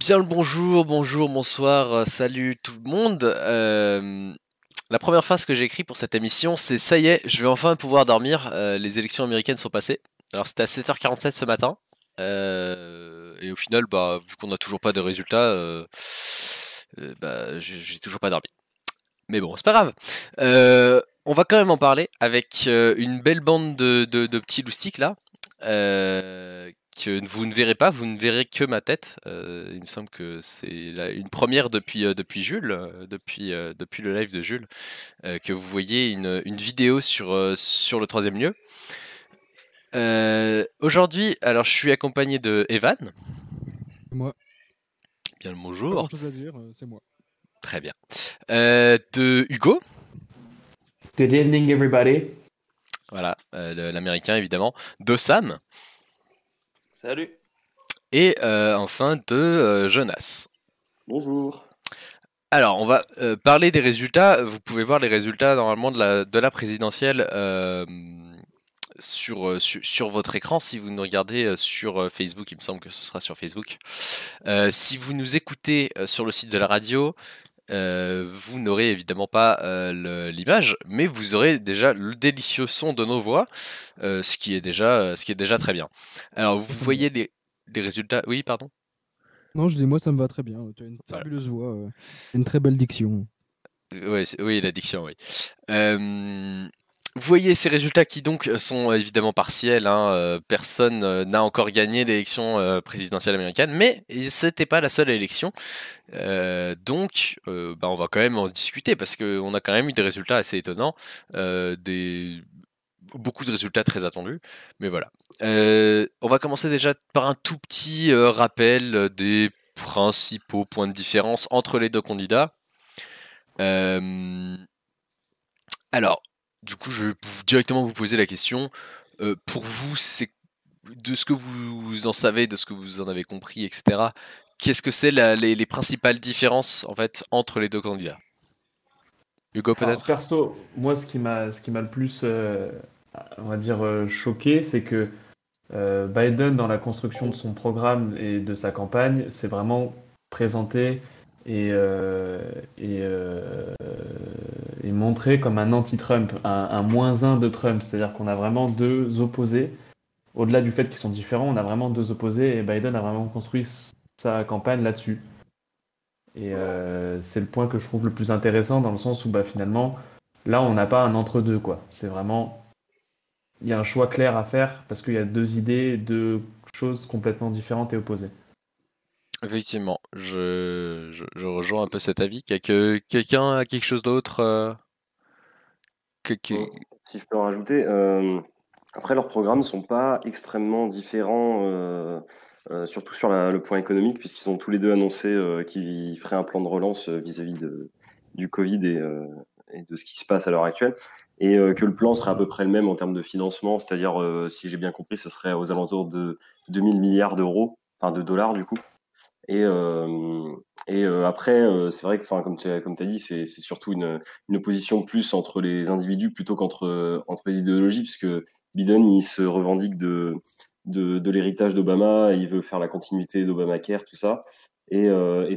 Bien le bonjour, bonjour, bonsoir, euh, salut tout le monde. Euh, la première phrase que j'ai écrite pour cette émission, c'est ça y est, je vais enfin pouvoir dormir. Euh, les élections américaines sont passées. Alors c'était à 7h47 ce matin. Et au final, bah, vu qu'on n'a toujours pas de résultats, bah, j'ai toujours pas dormi. Mais bon, c'est pas grave. On va quand même en parler avec une belle bande de, petits loustiques là. Que vous ne verrez pas, vous ne verrez que ma tête. Euh, il me semble que c'est une première depuis, euh, depuis Jules, euh, depuis, euh, depuis le live de Jules, euh, que vous voyez une, une vidéo sur, euh, sur le troisième lieu. Euh, Aujourd'hui, alors je suis accompagné de Evan. Moi. Bien le bonjour. grand chose à dire, c'est moi. Très bien. Euh, de Hugo. Good evening, everybody. Voilà, euh, l'américain évidemment. De Sam. Salut. Et euh, enfin de euh, Jonas. Bonjour. Alors, on va euh, parler des résultats. Vous pouvez voir les résultats normalement de la, de la présidentielle euh, sur, sur, sur votre écran. Si vous nous regardez sur Facebook, il me semble que ce sera sur Facebook. Euh, si vous nous écoutez sur le site de la radio, euh, vous n'aurez évidemment pas euh, l'image, mais vous aurez déjà le délicieux son de nos voix, euh, ce, qui est déjà, ce qui est déjà très bien. Alors, vous voyez les, les résultats? Oui, pardon? Non, je dis moi ça me va très bien. Tu as une Voilà. fabuleuse voix, une très belle diction. Ouais, oui, l'addiction, oui. Euh, vous voyez ces résultats qui donc sont évidemment partiels. hein, euh, personne euh, n'a encore gagné l'élection euh, présidentielle américaine, mais c'était pas la seule élection. Euh, donc, euh, bah, on va quand même en discuter parce qu'on a quand même eu des résultats assez étonnants, euh, beaucoup de résultats très attendus. Mais voilà. Euh, on va commencer déjà par un tout petit euh, rappel euh, des principaux points de différence entre les deux candidats. Euh, alors, du coup, je vais directement vous poser la question. Euh, pour vous, c'est de ce que vous en savez, de ce que vous en avez compris, etc. Qu'est-ce que c'est les, les principales différences en fait entre les deux candidats? Hugo peut-être? perso, moi, ce qui m'a, ce qui m'a le plus, euh, on va dire, euh, choqué, c'est que euh, Biden, dans la construction de son programme et de sa campagne, s'est vraiment présenté et, euh, et, euh, et montré comme un anti-Trump, un, moins un de Trump. C'est-à-dire qu'on a vraiment deux opposés. Au-delà du fait qu'ils sont différents, on a vraiment deux opposés et Biden a vraiment construit sa campagne là-dessus. Et euh, c'est le point que je trouve le plus intéressant dans le sens où bah, finalement, là, on n'a pas un entre-deux, quoi. C'est vraiment. Il y a un choix clair à faire parce qu'il y a deux idées, deux choses complètement différentes et opposées. Effectivement, je, rejoins un peu cet avis. Quelqu'un a quelque chose d'autre euh, Bon, Si je peux en rajouter, euh, après leurs programmes sont pas extrêmement différents, euh, surtout sur le point économique, puisqu'ils ont tous les deux annoncé qu'ils feraient un plan de relance vis-à-vis de, du Covid et, de ce qui se passe à l'heure actuelle, et que le plan serait à peu près le même en termes de financement, c'est-à-dire, si j'ai bien compris, ce serait aux alentours de 2000 milliards d'euros, enfin de dollars du coup. Et, après, c'est vrai que, comme tu as, dit, c'est surtout une, opposition plus entre les individus plutôt qu'entre entre les idéologies, puisque Biden, il se revendique de, de, l'héritage d'Obama, il veut faire la continuité d'Obamacare, tout ça. Et,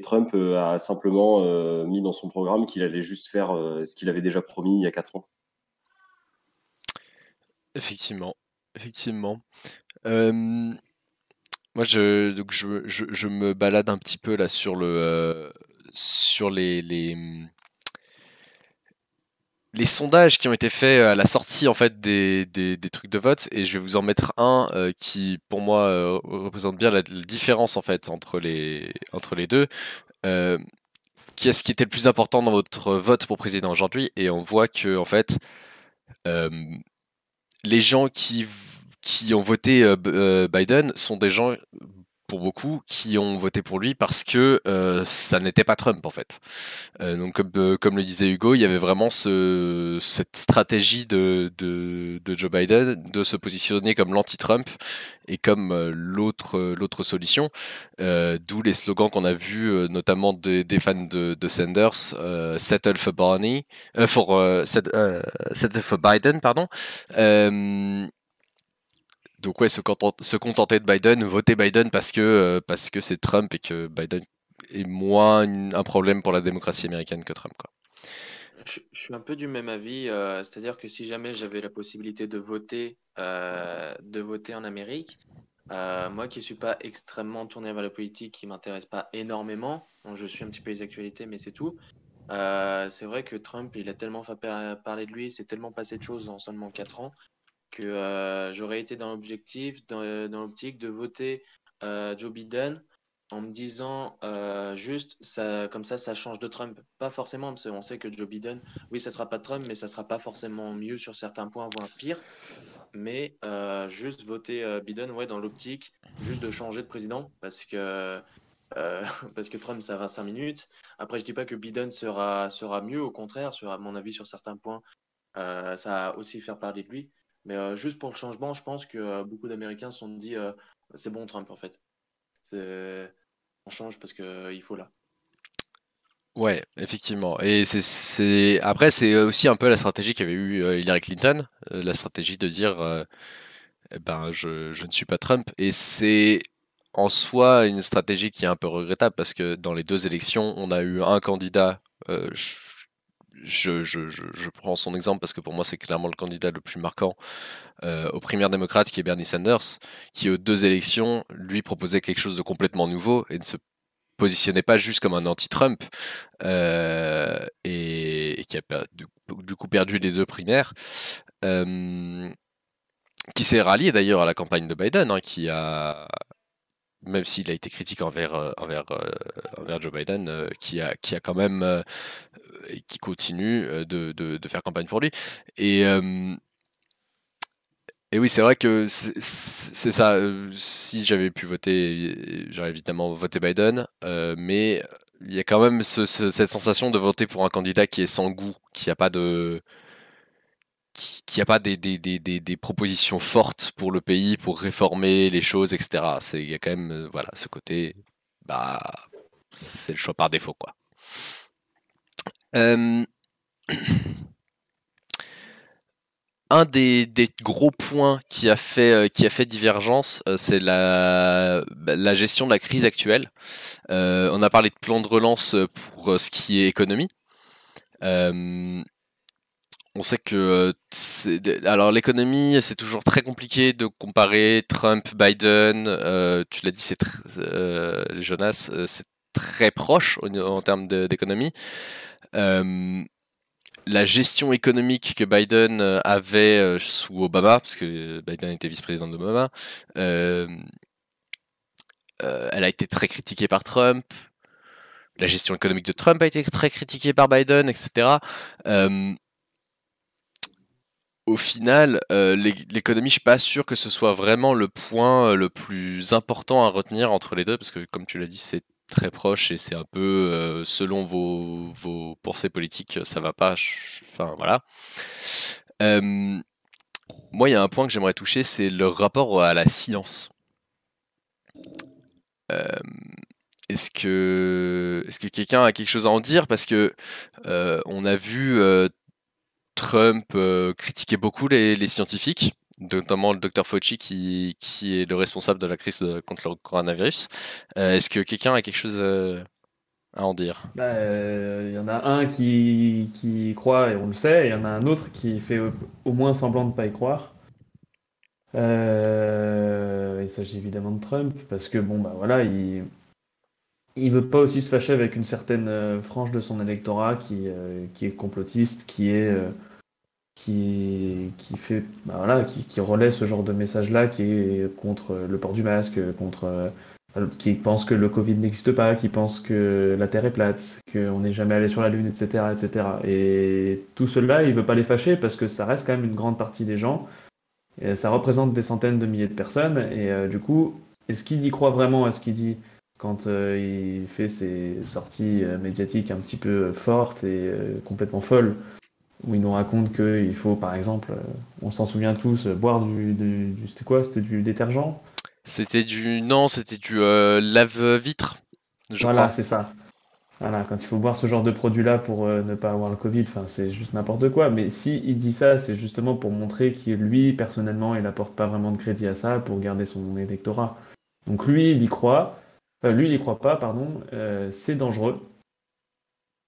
Trump a simplement mis dans son programme qu'il allait juste faire ce qu'il avait déjà promis il y a quatre ans. Effectivement, effectivement. Moi, je, donc je, je, me balade un petit peu là sur le, euh, sur les, les, les sondages qui ont été faits à la sortie en fait des, des, des trucs de vote et je vais vous en mettre un euh, qui pour moi euh, représente bien la, différence en fait entre les, entre les deux. Euh, Qu'est-ce qui était le plus important dans votre vote pour président aujourd'hui et on voit que en fait euh, les gens qui, qui ont voté euh, euh, Biden sont des gens, pour beaucoup, qui ont voté pour lui parce que euh, ça n'était pas Trump en fait. Donc comme, le disait Hugo, il y avait vraiment ce, cette stratégie de, de, Joe Biden de se positionner comme l'anti-Trump et comme l'autre l'autre solution. D'où les slogans qu'on a vus, notamment des, fans de, de Sanders, Settle for Settle for Biden, pardon. Donc ouais, se, content- se contenter de Biden, voter Biden parce que euh, parce que c'est Trump et que Biden est moins un problème pour la démocratie américaine que Trump. Je, suis un peu du même avis, euh, c'est-à-dire que si jamais j'avais la possibilité de voter, euh, de voter en Amérique, moi qui suis pas extrêmement tourné vers la politique, qui m'intéresse pas énormément, je suis un petit peu les actualités, mais c'est tout. c'est vrai que Trump, il a tellement fait par- parler de lui, c'est tellement passé de choses en seulement 4 ans, que euh, j'aurais été dans l'objectif, dans, dans l'optique de voter euh, Joe Biden en me disant euh, juste ça comme ça ça change de Trump. Pas forcément parce qu'on sait que Joe Biden oui ça sera pas Trump mais ça sera pas forcément mieux sur certains points voire pire. Mais euh, juste voter euh, Biden ouais dans l'optique juste de changer de président parce que euh, parce que Trump ça va 5 minutes. Après je dis pas que Biden sera sera mieux au contraire sur à mon avis sur certains points euh, ça va aussi faire parler de lui mais euh, juste pour le changement je pense que euh, beaucoup d'Américains se sont dit euh, c'est bon Trump en fait on change parce que il faut là. Ouais, effectivement. Et c'est, après, c'est aussi un peu la stratégie qu'avait eu Hillary Clinton, la stratégie de dire, euh, eh ben, je, je ne suis pas Trump. Et c'est en soi une stratégie qui est un peu regrettable parce que dans les deux élections, on a eu un candidat. Je, prends son exemple parce que pour moi, c'est clairement le candidat le plus marquant euh, aux primaires démocrates, qui est Bernie Sanders, qui aux deux élections, lui proposait quelque chose de complètement nouveau et ne se positionnait pas juste comme un anti-Trump euh, et, qui a du coup perdu les deux primaires, euh, qui s'est rallié d'ailleurs à la campagne de Biden, hein, qui a même s'il a été critique envers, euh, envers, euh, envers Joe Biden, euh, qui, a, qui a quand même qui continue de, de, faire campagne pour lui. Et, et oui, c'est vrai que c'est ça. Si j'avais pu voter, j'aurais évidemment voté Biden, mais il y a quand même ce- ce- cette sensation de voter pour un candidat qui est sans goût, qui n'a pas de qui, qui a pas des, des, des, des, propositions fortes pour le pays, pour réformer les choses, etc. Il y a quand même euh, voilà ce côté, bah c'est le choix par défaut quoi. Euh, un des, gros points qui a fait, euh, qui a fait divergence, c'est la, la gestion de la crise actuelle. On a parlé de plan de relance pour ce qui est économie. On sait que euh, alors l'économie, c'est toujours très compliqué de comparer Trump, Biden. euh, tu l'as dit, c'est euh, Jonas, c'est très proche en termes d'économie. La gestion économique que Biden avait sous Obama, parce que Biden était vice-président d'Obama, elle a été très critiquée par Trump. La gestion économique de Trump a été très critiquée par Biden, etc. au final, euh, l'é- l'économie, je suis pas sûr que ce soit vraiment le point euh, le plus important à retenir entre les deux, parce que comme tu l'as dit, c'est très proche et c'est un peu euh, selon vos, vos pensées politiques, ça va pas. Enfin voilà. Moi, il y a un point que j'aimerais toucher, c'est le rapport à la science. Est-ce que, est-ce que quelqu'un a quelque chose à en dire? Parce que on a vu Trump euh, critiquait beaucoup les, scientifiques, notamment le docteur Fauci qui, est le responsable de la crise euh, contre le coronavirus. Euh, Est-ce que quelqu'un a quelque chose à en dire? Bah, Il y en a un qui, croit et on le sait, il y en a un autre qui fait au, moins semblant de ne pas y croire. Il s'agit évidemment de Trump, parce que bon, bah voilà, il, il veut pas aussi se fâcher avec une certaine euh, frange de son électorat qui, euh, qui est complotiste, qui est, euh, qui, fait, bah voilà, qui, relaie ce genre de message-là, qui est contre le port du masque, contre, qui pense que le Covid n'existe pas, qui pense que la Terre est plate, qu'on n'est jamais allé sur la Lune, etc., etc. Et tout cela, il veut pas les fâcher parce que ça reste quand même une grande partie des gens. Ça représente des centaines de milliers de personnes. Et du coup, est-ce qu'il y croit vraiment à ce qu'il dit? Quand euh, il fait ses sorties euh, médiatiques un petit peu fortes et euh, complètement folles, où il nous raconte qu'il faut, par exemple, on s'en souvient tous, boire du, du, du- c'était quoi? C'était du détergent? C'était du non, c'était du euh, lave-vitre, Voilà, c'est ça. Voilà, quand il faut boire ce genre de produit-là pour euh, ne pas avoir le Covid, enfin, c'est juste n'importe quoi. Mais si il dit ça, c'est justement pour montrer que lui, personnellement, il apporte pas vraiment de crédit à ça pour garder son électorat. Donc lui, il y croit. Euh, lui, il n'y croit pas, pardon. Euh, c'est dangereux.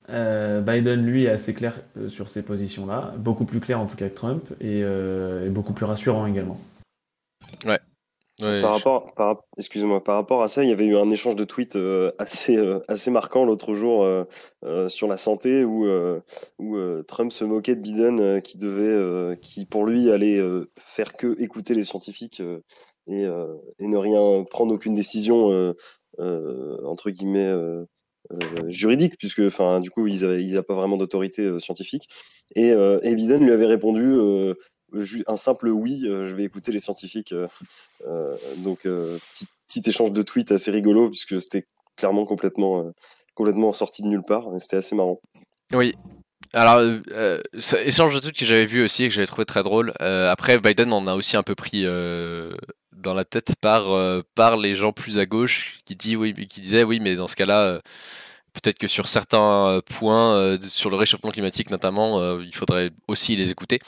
Euh, Biden, lui, est assez clair sur ces positions-là, beaucoup plus clair en tout cas que Trump, et, euh, et beaucoup plus rassurant également. Ouais, Par je- rapport, par, excuse-moi, par rapport à ça, il y avait eu un échange de tweets euh, assez, euh, assez marquant l'autre jour euh, euh, sur la santé où, euh, où euh, Trump se moquait de Biden euh, qui devait, euh, qui pour lui allait euh, faire que écouter les scientifiques euh, et, euh, et ne rien prendre aucune décision entre guillemets euh, euh, juridique puisque enfin du coup ils n'avaient pas vraiment d'autorité euh, scientifique et, euh, Biden lui avait répondu euh, un simple oui, euh, je vais écouter les scientifiques. euh, euh, donc, euh, petit, échange de tweets assez rigolo, puisque c'était clairement complètement, euh, complètement sorti de nulle part. C'était assez marrant. Oui. Alors, euh, euh, échange de trucs que j'avais vu aussi et que j'avais trouvé très drôle. Euh, après, Biden en a aussi un peu pris euh, dans la tête par, euh, par les gens plus à gauche qui, dit, oui, qui disaient oui, mais dans ce cas-là, euh, peut-être que sur certains euh, points, sur le réchauffement climatique notamment, il faudrait aussi les écouter.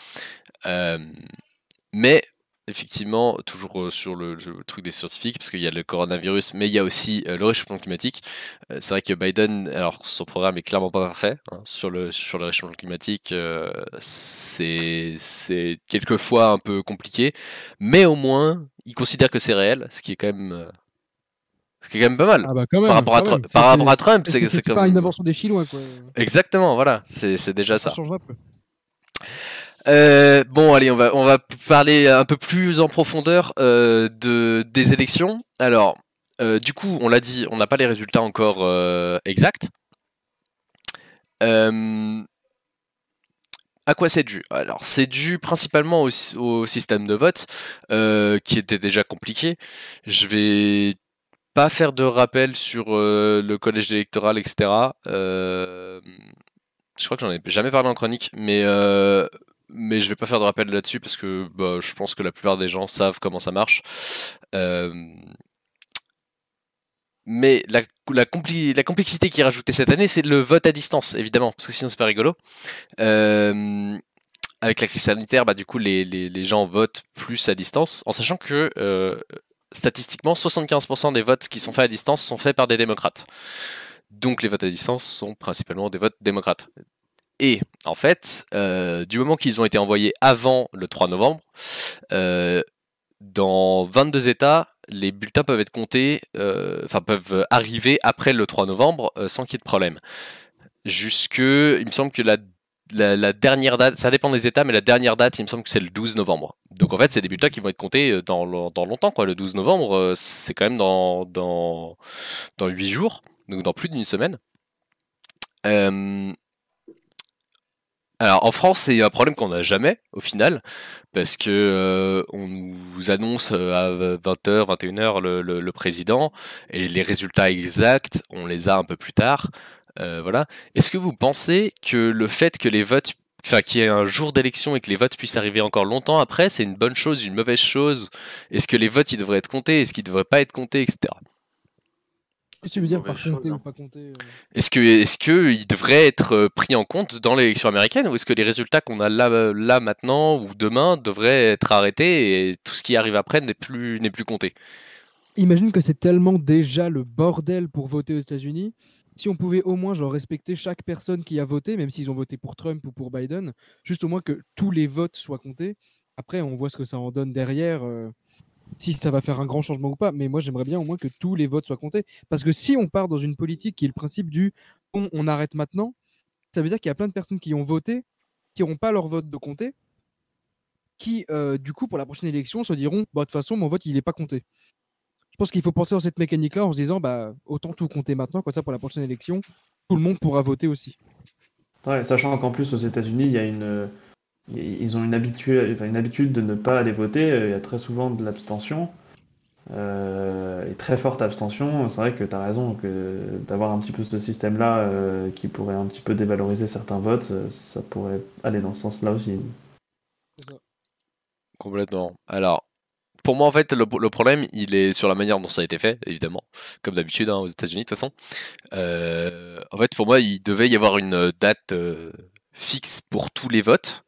Mais effectivement, toujours sur le, truc des scientifiques, parce qu'il y a le coronavirus, mais il y a aussi le réchauffement climatique. C'est vrai que Biden, alors son programme est clairement pas parfait hein, sur le sur le réchauffement climatique. euh, c'est quelquefois un peu compliqué, mais au moins il considère que c'est réel, ce qui est quand même euh, ce qui est quand même pas mal. Ah bah quand même. par rapport à quand même. par rapport à Trump, c'est comme pas une invention des Chinois quoi. exactement, voilà, c'est déjà Ça. Euh, bon, allez, on va, on va parler un peu plus en profondeur euh, de, des élections. Alors, euh, du coup, on l'a dit, on n'a pas les résultats encore exacts. À quoi c'est dû? Alors, c'est dû principalement au, sy- au système de vote, euh, qui était déjà compliqué. Je vais pas faire de rappel sur euh, le collège électoral, etc. Euh, je crois que j'en ai jamais parlé en chronique, mais mais je vais pas faire de rappel là-dessus parce que bah, je pense que la plupart des gens savent comment ça marche. Mais la, la, compli- la complexité qui est rajoutée cette année, c'est le vote à distance, évidemment, parce que sinon c'est pas rigolo. Euh, avec la crise sanitaire, bah, du coup, les, les, les gens votent plus à distance, en sachant que euh, statistiquement, 75% des votes qui sont faits à distance sont faits par des démocrates. Donc les votes à distance sont principalement des votes démocrates. Et en fait, euh, du moment qu'ils ont été envoyés avant le 3 novembre, dans 22 États, les bulletins peuvent être comptés, euh, enfin peuvent arriver après le 3 novembre euh, sans qu'il y ait de problème. Jusque, il me semble que la, la, dernière date, ça dépend des États, mais la dernière date, il me semble que c'est le 12 novembre. Donc en fait, c'est des bulletins qui vont être comptés euh, dans, dans longtemps, quoi. Le 12 novembre, euh, c'est quand même dans, dans, dans 8 jours, donc dans plus d'une semaine. Euh, alors en France, c'est un problème qu'on n'a jamais au final, parce que euh, on nous annonce euh, à 20h, 21h le, le, président, et les résultats exacts, on les a un peu plus tard. Euh, voilà. Est-ce que vous pensez que le fait que les votes, enfin qu'il y ait un jour d'élection et que les votes puissent arriver encore longtemps après, c'est une bonne chose, une mauvaise chose? Est-ce que les votes ils devraient être comptés, est-ce qu'ils devraient pas être comptés, etc. Qu'est-ce que tu veux dire Mauvaise par chose, compter ou pas compter Est-ce que, est-ce que ils devraient être euh, pris en compte dans l'élection américaine ou est-ce que les résultats qu'on a là, là maintenant ou demain devraient être arrêtés et tout ce qui arrive après n'est plus, n'est plus compté? Imagine que c'est tellement déjà le bordel pour voter aux États-Unis. Si on pouvait au moins genre respecter chaque personne qui a voté, même s'ils ont voté pour Trump ou pour Biden, juste au moins que tous les votes soient comptés. Après, on voit ce que ça en donne derrière, euh, si ça va faire un grand changement ou pas. Mais moi, j'aimerais bien au moins que tous les votes soient comptés. Parce que si on part dans une politique qui est le principe du on, arrête maintenant, ça veut dire qu'il y a plein de personnes qui ont voté, qui n'auront pas leur vote de compter, qui, euh, du coup, pour la prochaine élection, se diront bah, de toute façon, mon vote, il n'est pas compté. Je pense qu'il faut penser dans cette mécanique-là en se disant bah, autant tout compter maintenant, comme ça, pour la prochaine élection, tout le monde pourra voter aussi. Sachant qu'en plus aux États-Unis, il y a une, ils ont une habitude, enfin, une habitude de ne pas aller voter. Il y a très souvent de l'abstention, euh, et très forte abstention. C'est vrai que tu as raison que d'avoir un petit peu ce système-là euh, qui pourrait un petit peu dévaloriser certains votes, ça, pourrait aller dans ce sens-là aussi. Complètement. Alors, pour moi, en fait, le, le problème, il est sur la manière dont ça a été fait, évidemment, comme d'habitude hein, aux États-Unis, de toute façon. Euh, en fait, pour moi, il devait y avoir une date euh, fixe pour tous les votes,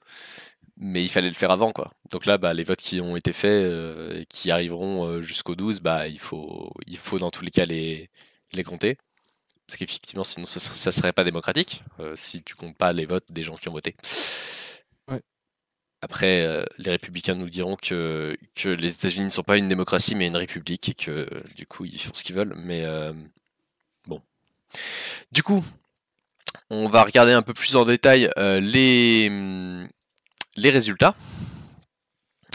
mais il fallait le faire avant, quoi. Donc là, bah, les votes qui ont été faits euh, et qui arriveront euh, jusqu'au 12, bah, il faut, il faut dans tous les cas les, les compter. Parce qu'effectivement, sinon, ça, ne serait pas démocratique si tu comptes pas les votes des gens qui ont voté. Après, les républicains nous diront que, que les États-Unis ne sont pas une démocratie mais une république et que du coup ils font ce qu'ils veulent. Mais bon. Du coup, on va regarder un peu plus en détail les, les résultats.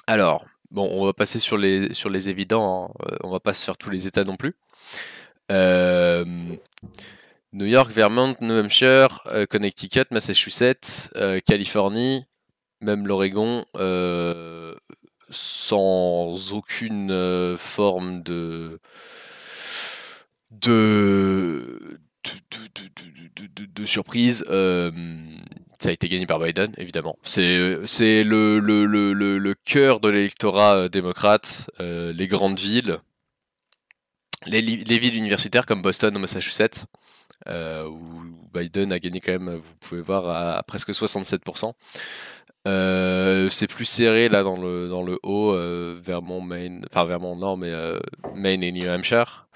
Alors, bon, on va passer sur les, sur les évidents, hein. euh, on va pas se faire tous les États non plus. Euh, New York, Vermont, New Hampshire, euh, Connecticut, Massachusetts, Californie, même l'Oregon, sans aucune forme de, de, de, surprise ça a été gagné par Biden, évidemment. C'est, c'est le, le, le, le, cœur de l'électorat euh, démocrate, euh, les grandes villes, les, les, villes universitaires comme Boston ou Massachusetts, euh, où Biden a gagné quand même, vous pouvez voir, à, presque 67%. c'est plus serré là dans le, dans le haut, Vermont, Maine, enfin Vermont non, mais Maine et New Hampshire.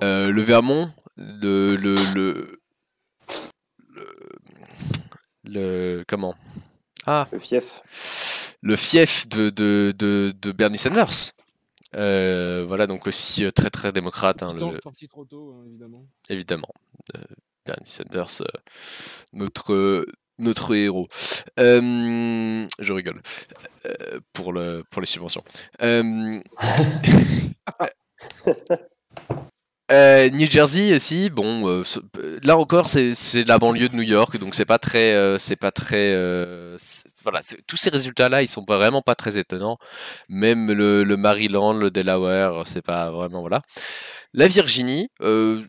le Vermont, le, le, le le comment? Ah, le fief. Le fief de, de, de, Bernie Sanders. Euh, voilà, donc aussi euh, très très démocrate. Hein, le... sorti trop tôt, hein, évidemment. Évidemment. Euh, Bernie Sanders, notre, notre héros. je rigole. pour, le, pour les subventions. Euh, New Jersey aussi, bon, euh, là encore c'est la banlieue de New York, donc c'est pas très, euh, c'est pas très, voilà, tous ces résultats-là, ils sont vraiment pas très étonnants. Même le, le Maryland, le Delaware, c'est pas vraiment voilà. La Virginie, euh,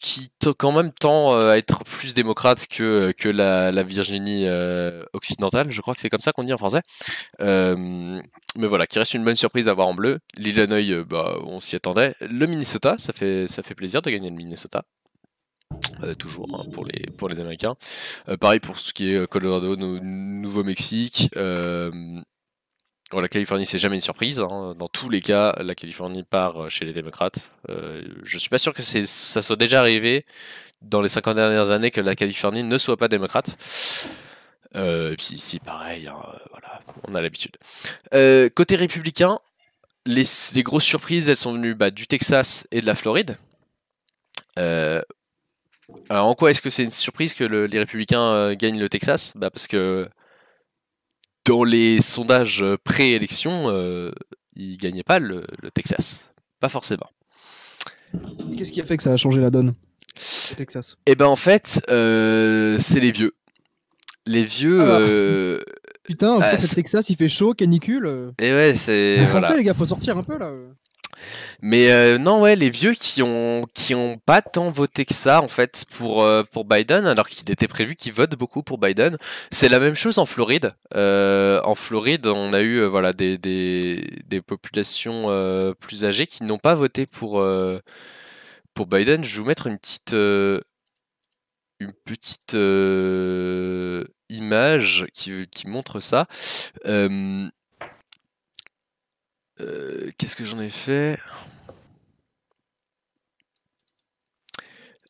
qui quand même tend euh, à être plus démocrate que, que la, Virginie euh, occidentale, je crois que c'est comme ça qu'on dit en français. mais voilà, qui reste une bonne surprise d'avoir en bleu. L'Illinois, bah, on s'y attendait. Le Minnesota, ça fait, ça fait plaisir de gagner le Minnesota. toujours hein, pour, les, pour les Américains. pareil pour ce qui est Colorado, Nouveau-Mexique, la Californie, c'est jamais une surprise. Hein. Dans tous les cas, la Californie part euh, chez les démocrates. Euh, je suis pas sûr que ça soit déjà arrivé dans les 50 dernières années que la Californie ne soit pas démocrate. Euh, puis ici, pareil, hein, voilà, on a l'habitude. Euh, côté républicain, les, grosses surprises, elles sont venues bah, du Texas et de la Floride. alors en quoi est-ce que c'est une surprise que les républicains gagnent le Texas? Bah, Parce que dans les sondages euh, pré-élection, euh, il gagnait pas le, Texas. Pas forcément. Qu'est-ce qui a fait que ça a changé la donne au Texas? Eh ben en fait, euh, c'est les vieux. Les vieux. Ah. Euh, Putain, ah, Texas, il fait chaud, canicule. Et ouais, c'est. Voilà. les gars, faut sortir un peu là. Mais euh, non, ouais, les vieux qui ont qui ont pas tant voté que ça en fait pour euh, pour Biden, alors qu'il était prévu qu'ils votent beaucoup pour Biden. C'est la même chose en Floride. Euh, en Floride, on a eu voilà des, des, populations plus âgées qui n'ont pas voté pour pour Biden. Je vais vous mettre une petite une petite image qui, qui montre ça. Qu'est-ce que j'en ai fait?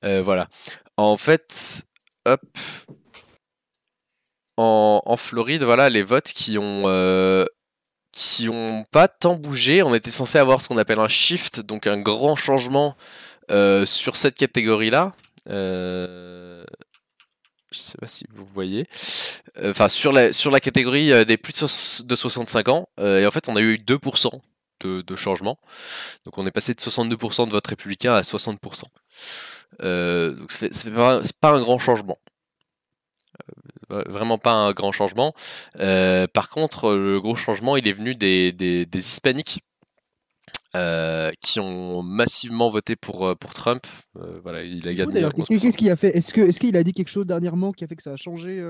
Euh, voilà. En fait, hop. En, Floride, voilà, les votes qui ont euh, qui ont pas tant bougé. On était censé avoir ce qu'on appelle un shift, donc un grand changement euh, sur cette catégorie-là. Euh, je sais pas si vous voyez. Enfin, sur la, catégorie des plus de, 65 ans. et en fait, on a eu 2% de, de changement. Donc, on est passé de 62% de vote républicain à 60%. Euh, donc c'est pas, pas, un grand changement. Euh, vraiment pas un grand changement. Euh, par contre, le gros changement, il est venu des hispaniques. Qui ont massivement voté pour, pour Trump. voilà, il a gagné. Qu'est-ce qu'il a fait? Est-ce qu'il est qu'il a dit quelque chose dernièrement qui a fait que ça a changé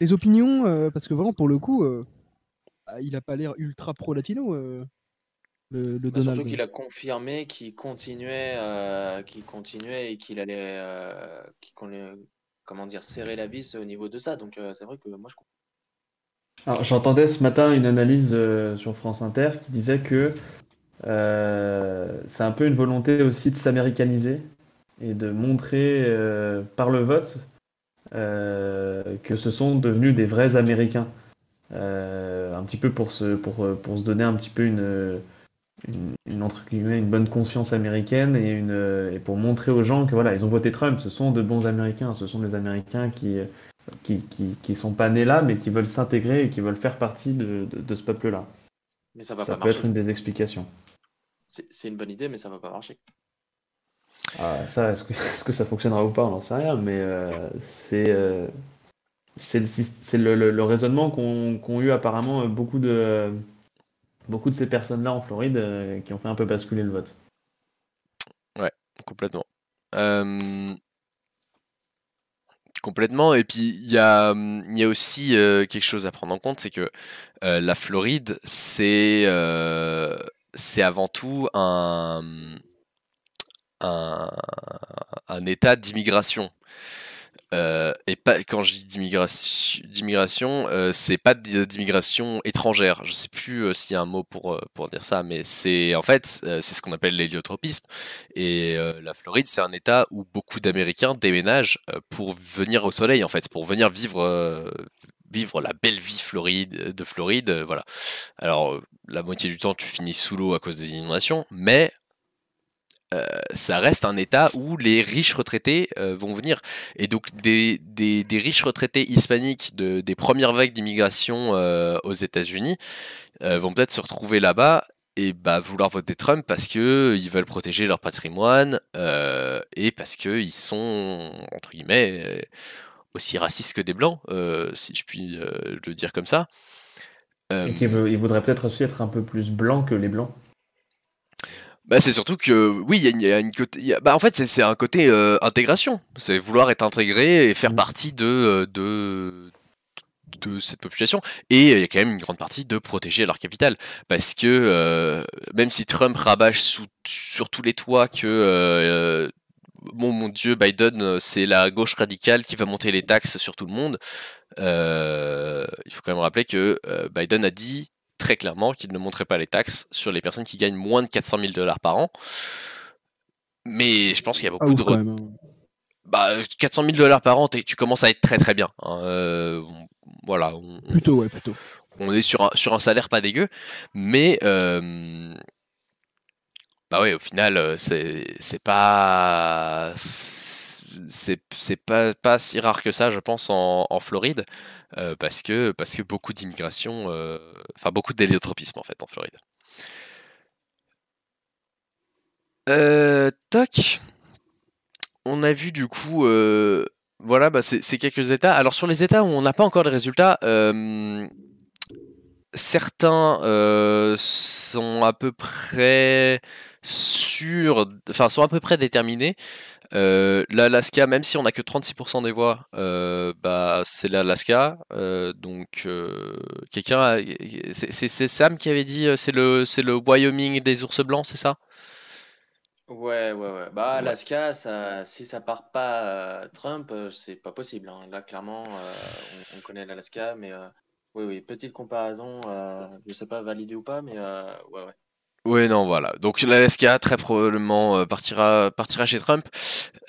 les opinions Parce que vraiment, pour le coup, bah, il a pas l'air ultra pro-latino le, bah, Surtout qu'il a confirmé qu'il continuait, euh, qu'il continuait et qu'il allait, euh, comment dire, serrer la vis au niveau de ça. Donc euh, c'est vrai que moi je. Alors j'entendais ce matin une analyse euh, sur France Inter qui disait que c'est un peu une volonté aussi de s'américaniser et de montrer euh, par le vote euh, que ce sont devenus des vrais Américains. Euh, un petit peu pour se, pour, pour se donner un petit peu une, une, une, entre guillemets, une bonne conscience américaine et, une, et pour montrer aux gens que voilà, ils ont voté Trump, ce sont de bons Américains, ce sont des Américains qui, qui, qui, qui sont pas nés là, mais qui veulent s'intégrer et qui veulent faire partie de, de, de ce peuple-là. Mais ça va Ça pas peut marcher. être une des explications. C'est une bonne idée, mais ça va pas marcher. Ah, ça, est-ce que, ça fonctionnera ou pas, on n'en sait rien, mais euh, c'est euh, c'est le, syst- c'est le, le- le raisonnement qu'ont eu apparemment beaucoup de, beaucoup de ces personnes-là en Floride euh, qui ont fait un peu basculer le vote. Complètement. Euh, Complètement. Et puis, il y a, il y a aussi euh, quelque chose à prendre en compte, c'est que euh, la Floride, c'est euh, c'est avant tout un, un, état d'immigration. Euh, et pas, quand je dis d'immigration, euh, c'est pas d'immigration étrangère. Je sais plus euh, s'il y a un mot pour, euh, pour dire ça, mais c'est en fait c'est ce qu'on appelle l'héliotropisme. Et la Floride, c'est un État où beaucoup d'Américains déménagent pour venir au soleil, en fait, pour venir vivre vivre la belle vie Floride de Floride. euh, voilà. Alors euh, la moitié du temps, tu finis sous l'eau à cause des inondations, mais euh, ça reste un État où les riches retraités euh, vont venir. Et donc des, des, riches retraités hispaniques de, des premières vagues d'immigration euh, aux États-Unis euh, vont peut-être se retrouver là-bas et bah, vouloir voter Trump parce que ils veulent protéger leur patrimoine euh, et parce que ils sont entre guillemets euh, aussi racistes que des blancs, euh, si je puis euh, le dire comme ça. Euh, Et il voudrait peut-être aussi être un peu plus blanc que les blancs. Bah, c'est surtout que oui, il y a une, il y a une côté, y a- bah, en fait, c'est un côté intégration. C'est vouloir être intégré et faire Mm. partie de, de de cette population. Et il y a quand même une grande partie de protéger leur capital, parce que euh, même si Trump rabâche sous, sur tous les toits que euh, mon mon Dieu, Biden, euh, c'est la gauche radicale qui va monter les taxes sur tout le monde. euh, il faut quand même rappeler que euh, Biden a dit très clairement qu'il ne monterait pas les taxes sur les personnes qui gagnent moins de 400 000 dollars par an. Mais je pense qu'il y a Ah, beaucoup ouf, de... re- même, hein. Bah, 400 000 dollars par an, tu commences à être très très bien. hein. Euh, voilà, on, on- Plutôt, ouais, plutôt. on est sur un, sur un salaire pas dégueu, mais euh, bah ouais, au final, euh, c'est pas c'est pas pas si rare que ça, je pense, en, Floride, euh, parce que parce que beaucoup d'immigration, euh, enfin beaucoup d'héliotropisme en fait en Floride. Toc. On a vu du coup, voilà, bah, c'est quelques États. Alors sur les États où on n'a pas encore les résultats, certains sont à peu près sûrs, enfin sont à peu près déterminés. Euh, L'Alaska, même si on n'a que 36% des voix, euh, bah c'est l'Alaska. Euh, donc quelqu'un, c'est Sam qui avait dit, c'est le c'est le Wyoming des ours blancs, c'est ça? Ouais, ouais, ouais. Bah. Alaska, ça, si ça part pas Trump, c'est pas possible. hein. Là, clairement, on, on connaît l'Alaska, mais oui, oui, petite comparaison, je sais pas validé ou pas, mais ouais, ouais. Ouais, non, voilà. Donc l'Alaska très probablement euh, partira partira chez Trump.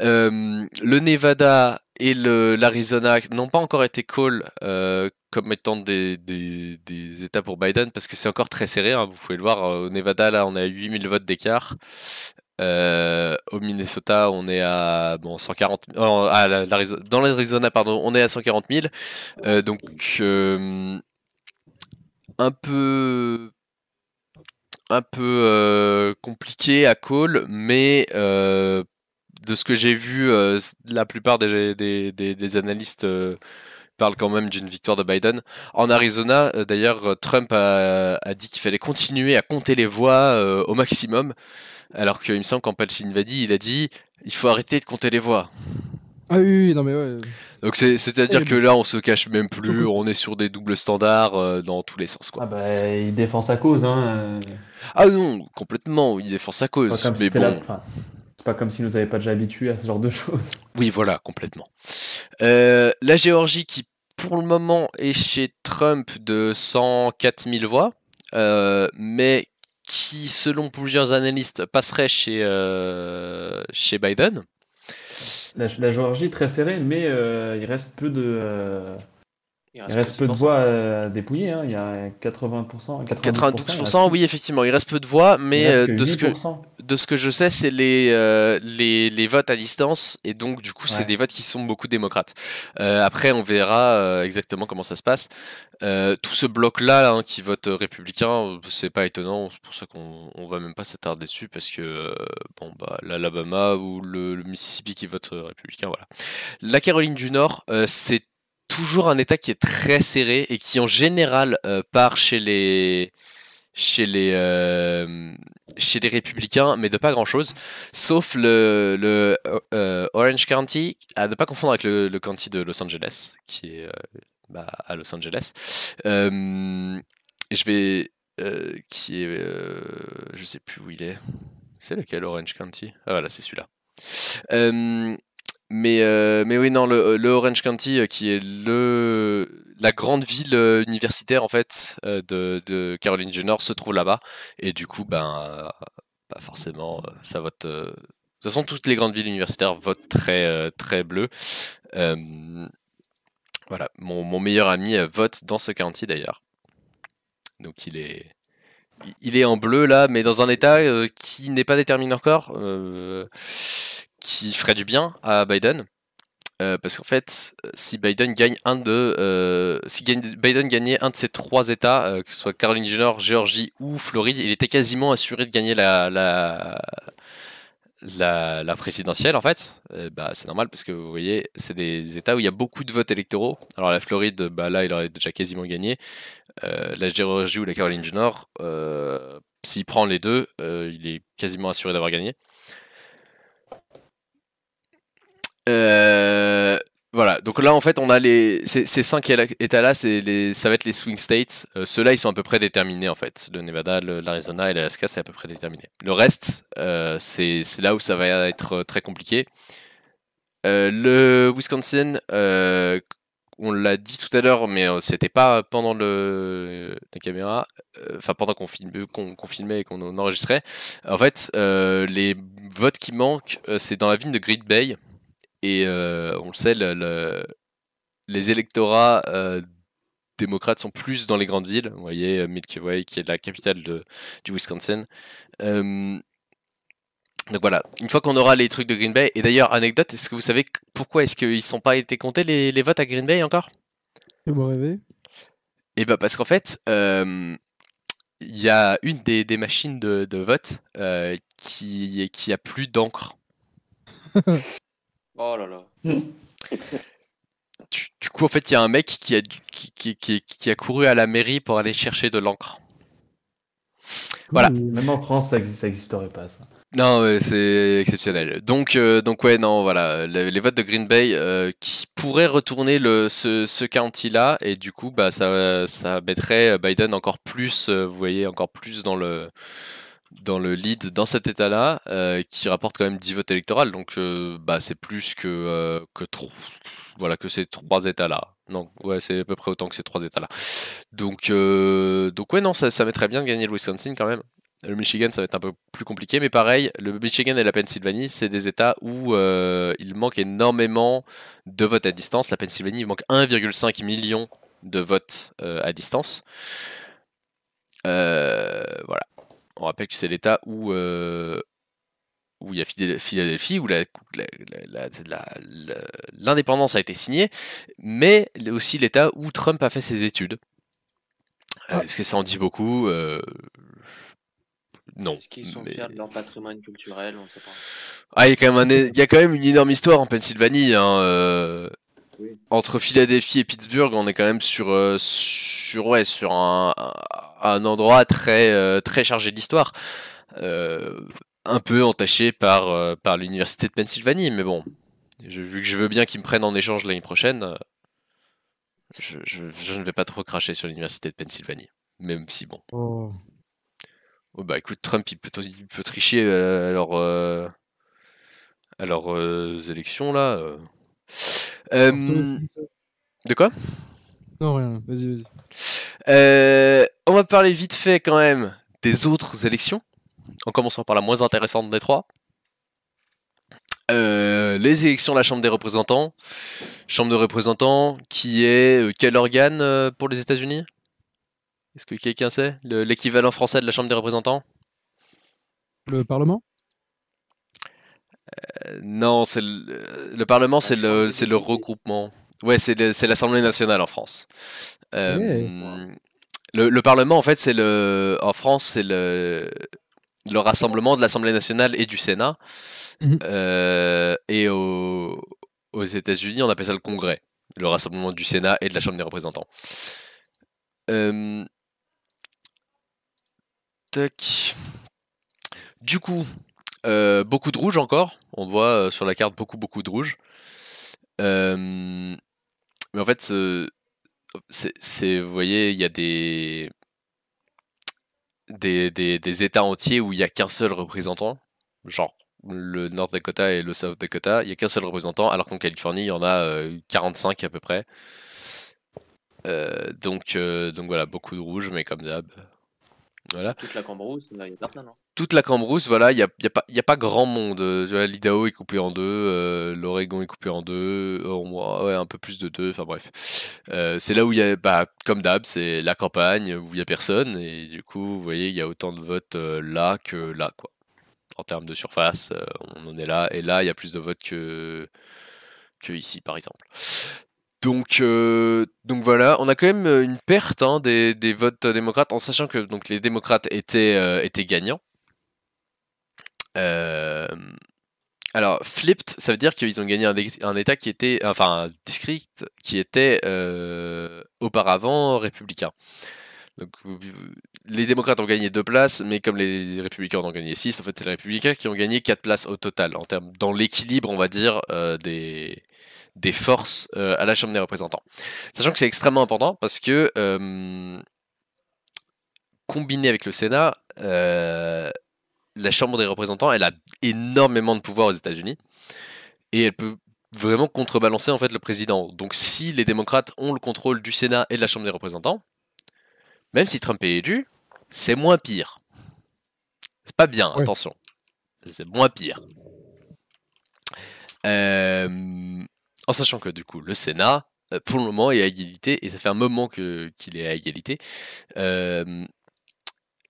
Euh, le Nevada et l'Arizona n'ont pas encore été call euh, comme étant des, États pour Biden parce que c'est encore très serré. hein. Vous pouvez le voir au Nevada là, on a 8000 votes d'écart. Au Minnesota, on est à bon 140 oh, à la- l'Arizo- dans l'Arizona pardon, on est à 140 000. Euh, donc un peu un peu euh, compliqué à call, mais euh, de ce que j'ai vu, euh, la plupart des, analystes parlent quand même d'une victoire de Biden. En Arizona, d'ailleurs, Trump a, dit qu'il fallait continuer à compter les voix au maximum, alors qu'il me semble qu'en Pennsylvanie, il a dit il faut arrêter de compter les voix. Ah oui, oui, non mais ouais. Donc c'est- c'est-à-dire que là, on se cache même plus, on est sur des doubles standards euh, dans tous les sens, quoi. Ah bah, il défend sa cause, hein. euh, Ah non, complètement, il défend sa C'est cause, pas comme si mais bon. la- enfin, c'est pas comme s'il nous avait pas déjà habitués à ce genre de choses. Oui, voilà, complètement. Euh, la Géorgie qui, pour le moment, est chez Trump de 104 000 voix, euh, mais qui, selon plusieurs analystes, passerait chez, euh, chez Biden. La, la Géorgie très serrée, mais euh, il reste peu de, euh, Il il reste peu de voix à dépouiller. hein. Il y a 80%, 92%, 92%, oui, effectivement, il reste peu de voix, mais euh, de, ce que, 8%. de ce que je sais, c'est les, euh, les, les votes à distance, et donc du coup, c'est Ouais. des votes qui sont beaucoup démocrates. Euh, après, on verra euh, exactement comment ça se passe. Euh, tout ce bloc-là hein, qui vote républicain, euh, c'est pas étonnant, c'est pour ça qu'on on va même pas s'attarder dessus, parce que euh, bon, bah, l'Alabama ou le, le Mississippi qui vote euh, républicain, voilà. La Caroline du Nord, euh, c'est toujours un État qui est très serré et qui en général euh, part chez les chez les euh, chez les républicains, mais de pas grand chose, sauf le, le euh, Orange County, à ne pas confondre avec le, county de Los Angeles, qui est bah, à Los Angeles. Je vais qui est je sais plus où il est. C'est lequel Orange County? Ah voilà, c'est celui-là. Euh, mais, euh, mais oui, non, le, le Orange County, euh, qui est le, la grande ville euh, universitaire en fait euh, de, Caroline du Nord, se trouve là-bas. Et du coup, ben, euh, bah forcément, euh, ça vote. euh, De toute façon, toutes les grandes villes universitaires votent très, euh, très bleu. Euh, voilà, mon, mon meilleur ami euh, vote dans ce county d'ailleurs. Donc il est, il- est en bleu là, mais dans un état euh, qui n'est pas déterminé encore, euh, qui ferait du bien à Biden. Euh, parce qu'en fait, si Biden gagne un de, euh, si Biden gagnait un de ces trois États, euh, que ce soit Caroline du Nord, Géorgie ou Floride, il était quasiment assuré de gagner la, la, présidentielle en fait. Bah, c'est normal parce que vous voyez, c'est des États où il y a beaucoup de votes électoraux. Alors la Floride, bah, là, il aurait déjà quasiment gagné. La Géorgie ou la Caroline du Nord, s'il prend les deux, il est quasiment assuré d'avoir gagné. Euh, voilà, donc là en fait on a les ces, cinq états-là, c'est les, ça va être les swing states. Euh, Ceux-là ils sont à peu près déterminés en fait. Le Nevada, l'Arizona et l'Alaska c'est à peu près déterminé. Le reste euh, c'est là où ça va être très compliqué. Le Wisconsin, on l'a dit tout à l'heure, mais c'était pas pendant le la caméra, enfin pendant qu'on qu'on filmait et qu'on enregistrait. En fait, les votes qui manquent, c'est dans la ville de Green Bay. Et euh, on le sait, le- le- les électorats euh, démocrates sont plus dans les grandes villes. Vous voyez, euh, Milky Way, qui est la capitale de, du Wisconsin. Euh, donc voilà, une fois qu'on aura les trucs de Green Bay, et d'ailleurs, anecdote, est-ce que vous savez pourquoi est-ce qu'ils ne sont pas été comptés les, les votes à Green Bay encore? Fais-moi rêver. Eh ben parce qu'en fait, il y a une des, des machines de, de vote euh, qui, qui a plus d'encre. Oh là là. Du, du coup, en fait, il y a un mec qui a, dû- qui, qui, qui- qui a couru à la mairie pour aller chercher de l'encre. Voilà. Même en France, ça exi- ça existerait pas, ça. Non, c'est exceptionnel. Donc, euh, donc ouais, non, voilà, le- les, votes de Green Bay euh, qui pourraient retourner le, ce, ce county-là, et du coup, bah, ça, ça mettrait Biden encore plus, euh, vous voyez, encore plus dans le, dans le lead dans cet état-là, euh, qui rapporte quand même 10 votes électoraux, donc euh, bah, c'est plus que, euh, que, trop, voilà, que ces trois états-là. Non, ouais, c'est à peu près autant que ces trois états-là. Donc, donc ouais, non, ça, ça mettrait bien de gagner le Wisconsin quand même. Le Michigan, ça va être un peu plus compliqué, mais pareil, le Michigan et la Pennsylvanie, c'est des États où il manque énormément de votes à distance. La Pennsylvanie, il manque 1,5 million de votes à distance. Voilà. On rappelle que c'est l'État où, euh, où il y a Philadelphie, où l'indépendance a été signée, mais aussi l'État où Trump a fait ses études. Euh, Ah. Est-ce que ça en dit beaucoup Euh, Non. Est-ce qu'ils sont mais- fiers de leur patrimoine culturel On ne sait pas. Ah, il y a quand même un é- il y a quand même une énorme histoire en Pennsylvanie. hein, euh, Oui. Entre Philadelphie et Pittsburgh, on est quand même sur, euh, sur, ouais, sur un, un endroit très, euh, très chargé d'histoire. Euh, un peu entaché par, par l'université de Pennsylvanie, mais bon, je- vu que je veux bien qu'ils me prennent en échange l'année prochaine, je, je- je ne vais pas trop cracher sur l'université de Pennsylvanie. Même si, bon, Oh. Oh, bah écoute, Trump il peut, il peut tricher à leurs, euh, à leurs euh, élections là. euh. Euh, de quoi? Non, rien. Vas-y, vas-y. Euh, On va parler vite fait quand même des autres élections, en commençant par la moins intéressante des trois. Euh, les élections de la Chambre des représentants. Chambre de représentants qui est quel organe pour les États-Unis? Est-ce que quelqu'un sait? Le- L'équivalent français de la Chambre des représentants? Le Parlement? Euh, Non, c'est le, le Parlement, c'est le, c'est le regroupement. Ouais, c'est le- c'est l'Assemblée nationale en France. Euh, le, le Parlement, en fait, c'est le. En France, c'est le, le rassemblement de l'Assemblée nationale et du Sénat. Mhm. Euh, et au- aux États-Unis, on appelle ça le Congrès, le rassemblement du Sénat et de la Chambre des représentants. Euh, tac. Du coup, beaucoup de rouge encore. On voit euh, sur la carte beaucoup, beaucoup de rouge. Euh, mais en fait, vous voyez, il y a des, États entiers où il n'y a qu'un seul représentant, genre le North Dakota et le South Dakota, il n'y a qu'un seul représentant, alors qu'en Californie, il y en a euh, 45 à peu près. Euh, donc, euh, donc voilà, beaucoup de rouge, mais comme d'hab. Voilà. La Cambrousse, il y a hein. Toute la Cambrousse, voilà, il n'y a, a, pas- grand monde. Euh, L'Idaho est coupé en deux, euh, l'Oregon est coupé en deux, un peu plus de deux, enfin bref. Euh, c'est là où il y a, bah, comme d'hab, c'est la campagne où il n'y a personne, et du coup, vous voyez, il y a autant de votes là que là, quoi. En termes de surface, on en est là, et là, il y a plus de votes que, ici, par exemple. Donc, voilà, on a quand même une perte hein, des, votes démocrates, en sachant que les démocrates étaient gagnants. Euh, alors, flipped, ça veut dire qu'ils ont gagné un, État qui était, enfin, un district qui était euh, auparavant républicain. Donc, les démocrates ont gagné deux places, mais comme les républicains en ont gagné six, en fait, c'est les républicains qui ont gagné quatre places au total, en termes, dans l'équilibre, on va dire, euh, des, des forces à la Chambre des représentants. Sachant que c'est extrêmement important parce que, combiné avec le Sénat, la Chambre des représentants, elle a énormément de pouvoir aux États-Unis et elle peut vraiment contrebalancer en fait le président. Donc si les démocrates ont le contrôle du Sénat et de la Chambre des représentants, même si Trump est élu, c'est moins pire. C'est pas bien, attention. C'est moins pire. Euh, en sachant que du coup, le Sénat, euh, pour le moment, est à égalité, et ça fait un moment qu'il est à égalité. Euh,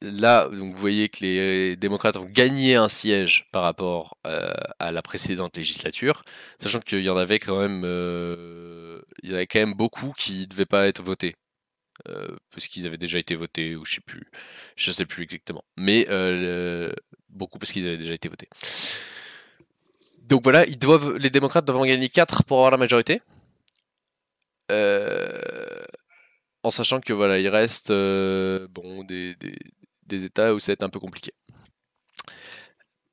là, vous voyez que les démocrates ont gagné un siège par rapport euh, à la précédente législature, sachant qu'il y en avait quand même, euh, il y avait quand même beaucoup qui ne devaient pas être votés. euh, parce qu'ils avaient déjà été votés, ou je sais plus, je sais plus exactement. Mais beaucoup parce qu'ils avaient déjà été votés. Donc voilà, ils doivent, les démocrates doivent en gagner 4 pour avoir la majorité. En sachant que voilà, il reste des- des États où ça va être un peu compliqué.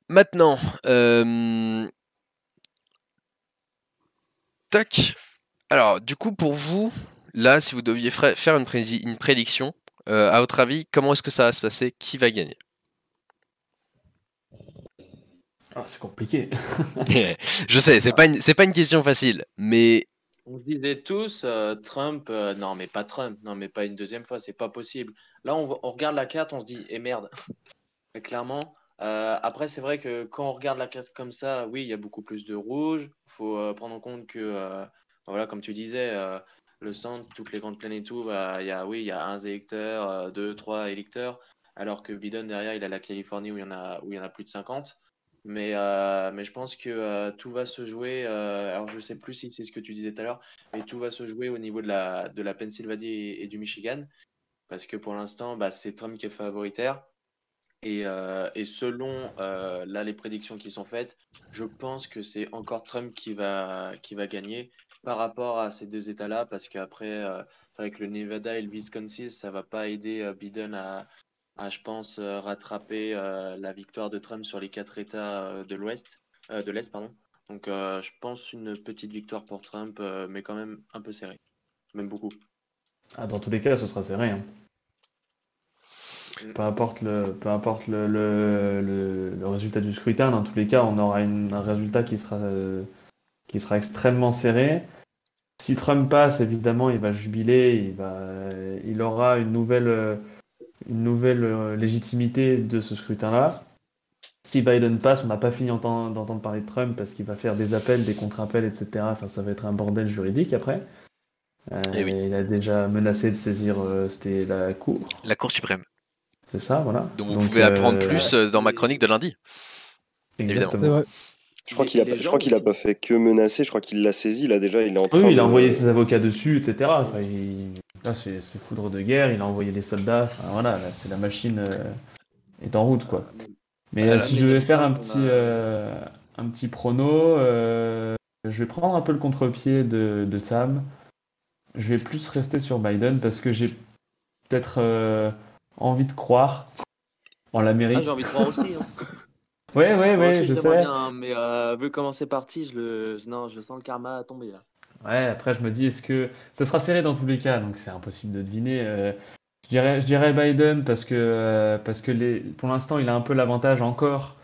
Maintenant, euh, tac. Alors, du coup, pour vous, là, si vous deviez faire une, prédiction, euh, à votre avis, comment est-ce que ça va se passer? Qui va gagner? Ah, c'est compliqué. Je sais, c'est pas une, pas une question facile, mais On se disait tous, euh, Trump, euh, non mais pas Trump, non mais pas une deuxième fois, c'est pas possible. Là, on, regarde la carte, on se dit, eh merde, clairement. Euh, après, c'est vrai que quand on regarde la carte comme ça, oui, il y a beaucoup plus de rouge. Il faut prendre en compte que, euh, voilà, comme tu disais, le centre, toutes les grandes plaines tout, bah, il y a, oui, il y a un électeur, deux, trois électeurs, alors que Biden derrière, il a la Californie où il y où il y en a plus de 50. Mais, euh, mais je pense que euh, tout va se jouer. euh, alors, je sais plus si c'est ce que tu disais tout à l'heure, mais tout va se jouer au niveau de la, de la Pennsylvanie et, du Michigan. Parce que pour l'instant, bah, c'est Trump qui est favoritaire. Et, et selon là, les prédictions qui sont faites, je pense que c'est encore Trump qui va, qui va gagner par rapport à ces deux États-là. Parce qu'après, que le Nevada et le Wisconsin, ça va pas aider Biden à, à, je pense, euh, rattraper euh, la victoire de Trump sur les quatre États euh, de l'Ouest, de l'Est, pardon. Donc, je pense une petite victoire pour Trump, mais quand même un peu serré, même beaucoup. Ah, dans tous les cas, ce sera serré. hein. Mm. Peu importe, le, peu importe le, le, le- le résultat du scrutin, dans tous les cas, on aura une- un résultat qui sera, euh, qui sera extrêmement serré. Si Trump passe, évidemment, il va jubiler, il, va, il aura une nouvelle, une nouvelle euh, légitimité de ce scrutin-là. si Biden passe, on n'a pas fini d'entendre parler de Trump parce qu'il va faire des appels, des contre-appels, etc. Enfin, ça va être un bordel juridique après. Euh, Eh oui. Il a déjà menacé de saisir, euh, c'était la Cour. La Cour suprême. C'est ça, voilà. Donc vous Donc, pouvez apprendre euh, plus euh, dans ma chronique de lundi. Exactement. Vrai. Je crois qu'il a, je crois qu'il a pas fait que menacer, je crois qu'il l'a saisi, là déjà, il est en train Oui, il a envoyé ses avocats dessus, etc. Enfin, il... Là, c'est c'est foudre de guerre, il a envoyé les soldats. Enfin, voilà, là, c'est la machine euh, est en route, quoi. Mais euh, si Mais je vais faire un petit, a- euh, un petit prono, euh, je vais prendre un peu le contre-pied de, de Sam. Je vais plus rester sur Biden parce que j'ai peut-être euh, envie de croire en Ah, l'Amérique. j'ai envie de croire aussi. hein. Moi ouais, aussi, je sais. bien, mais euh, vu comment c'est parti, je le, non, je sens le karma tomber là. Ouais, après je me dis, est-ce que ça sera serré dans tous les cas, donc c'est impossible de deviner. euh, je dirais, je dirais Biden parce que, euh, parce que les, pour l'instant il a un peu l'avantage encore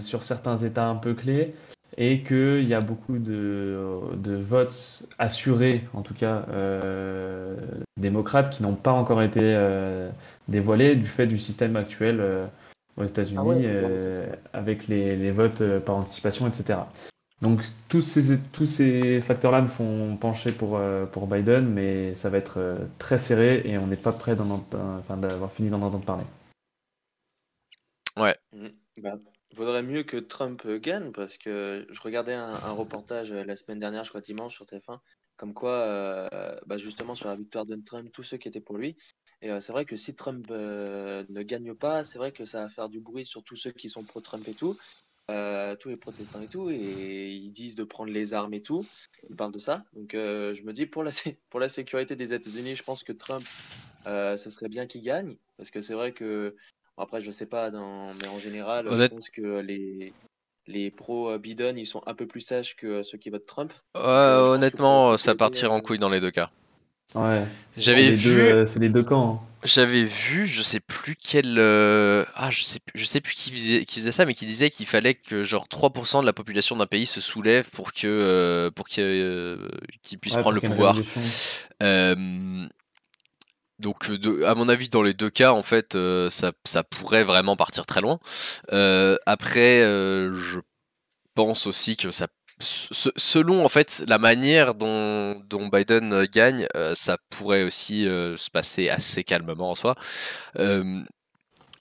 sur certains États un peu clés et qu'il y a beaucoup de, de votes assurés, en tout cas démocrates, qui n'ont pas encore été dévoilés du fait du système actuel aux États-Unis Ah ouais, euh, avec les, les votes euh, par anticipation, etc. Donc tous ces, tous ces facteurs-là me font pencher pour, euh, pour Biden, mais ça va être très serré et on n'est pas prêt d'en enfin, d'avoir fini d'en entendre parler. Bah, vaudrait mieux que Trump gagne parce que je regardais un, un reportage la semaine dernière, je crois dimanche sur TF1, comme quoi, euh, bah, justement sur la victoire de Trump, tous ceux qui étaient pour lui. Et euh, c'est vrai que si Trump euh, ne gagne pas, c'est vrai que ça va faire du bruit sur tous ceux qui sont pro-Trump et tout, euh, tous les protestants et tout, et ils disent de prendre les armes et tout. Ils parlent de ça. Donc je me dis pour la sé- pour la sécurité des États-Unis, je pense que Trump, ce serait bien qu'il gagne parce que c'est vrai que Bon, Après, je sais pas, dans... mais en général, je pense que les, les pro-Biden, ils sont un peu plus sages que ceux qui votent Trump. Honnêtement, ça partirait en couille dans les deux cas. Ouais. J'avais vu, euh, c'est les deux camps. hein. j'avais vu, je sais plus quel, euh, ah, je sais, je sais plus qui faisait, qui faisait ça, mais qui disait qu'il fallait que genre 3% de la population d'un pays se soulève pour que, euh, pour qu'il euh, qu'il puisse Ouais, prendre le pouvoir. donc, de- à mon avis, dans les deux cas, en fait, ça, ça pourrait vraiment partir très loin. Après, je pense aussi que ça, selon en fait la manière dont, Biden euh, gagne, euh, ça pourrait aussi euh, se passer assez calmement en soi.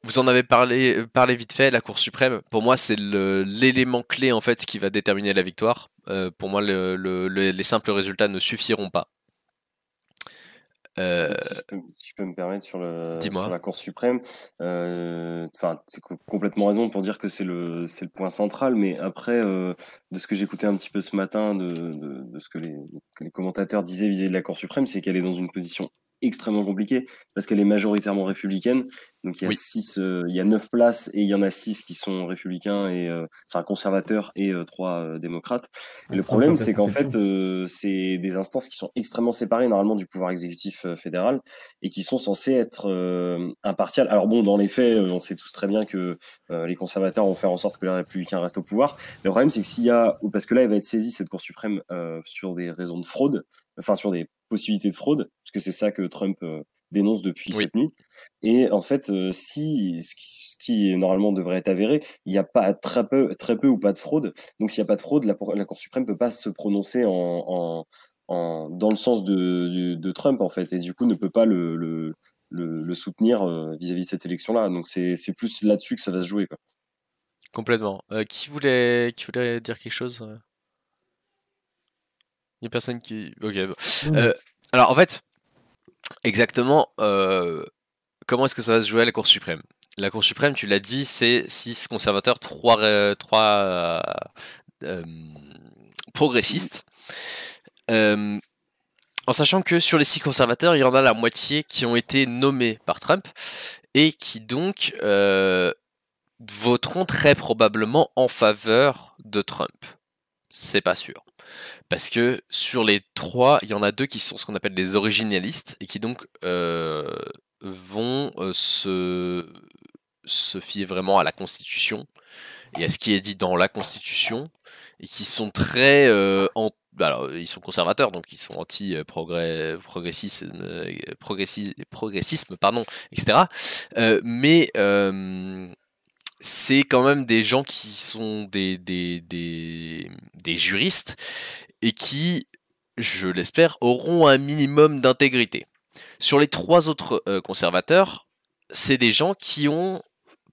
Vous en avez parlé, parlé vite fait, la Cour suprême. Pour moi, c'est l'élément clé en fait qui va déterminer la victoire. Pour moi, le- le- le- les simples résultats ne suffiront pas. Euh, Si je, peux, si je peux me permettre sur, le, Dis-moi. sur la Cour suprême, euh, enfin, tu as complètement raison pour dire que c'est le, point central, mais après, euh, de ce que j'écoutais un petit peu ce matin, de, de, de ce que les, que les commentateurs disaient vis-à-vis de la Cour suprême, c'est qu'elle est dans une position extrêmement compliquée parce qu'elle est majoritairement républicaine. Donc il y a Oui. six, euh, il y a neuf places et il y en a six qui sont républicains et euh, enfin conservateurs et euh, trois euh, démocrates. Et le problème, c'est qu'en fait, c'est des instances qui sont extrêmement séparées normalement du pouvoir exécutif fédéral et qui sont censées être impartiales. Alors bon, dans les faits, on sait tous très bien que les conservateurs vont faire en sorte que les républicains restent au pouvoir. Le problème, c'est que s'il y a, parce que là, elle va être saisie cette Cour suprême sur des raisons de fraude, enfin sur des possibilités de fraude, parce que c'est ça que Trump euh, dénonce depuis Oui. cette nuit. Et en fait, euh, si ce qui, ce qui normalement devrait être avéré, il n'y a pas très peu, très peu ou pas de fraude. Donc s'il n'y a pas de fraude, la, la Cour suprême peut pas se prononcer en, en, en- dans le sens de, de, de Trump en fait, et du coup ne peut pas le, le, le, le soutenir euh, vis-à-vis de cette élection-là. Donc c'est c'est plus là-dessus que ça va se jouer. Quoi. Complètement. Qui voulait, qui voulait dire quelque chose Il n'y a personne qui. Ok. bon. Non, Euh, alors en fait, exactement, euh, comment est-ce que ça va se jouer à la Cour suprême? La Cour suprême, tu l'as dit, c'est 6 conservateurs, 3, progressistes. Euh, en sachant que sur les 6 conservateurs, il y en a la moitié qui ont été nommés par Trump et qui donc voteront très probablement en faveur de Trump. C'est pas sûr. Parce que sur les trois, il y en a deux qui sont ce qu'on appelle des originalistes et qui donc euh, vont euh, se, fier vraiment à la Constitution et à ce qui est dit dans la Constitution et qui sont très euh, en- alors ils sont conservateurs donc ils sont anti euh, progrès progressisme progressi- progressisme pardon etc mais c'est quand même des gens qui sont des, des, des, juristes et qui, je l'espère, auront un minimum d'intégrité. Sur les trois autres euh, conservateurs, c'est des gens qui ont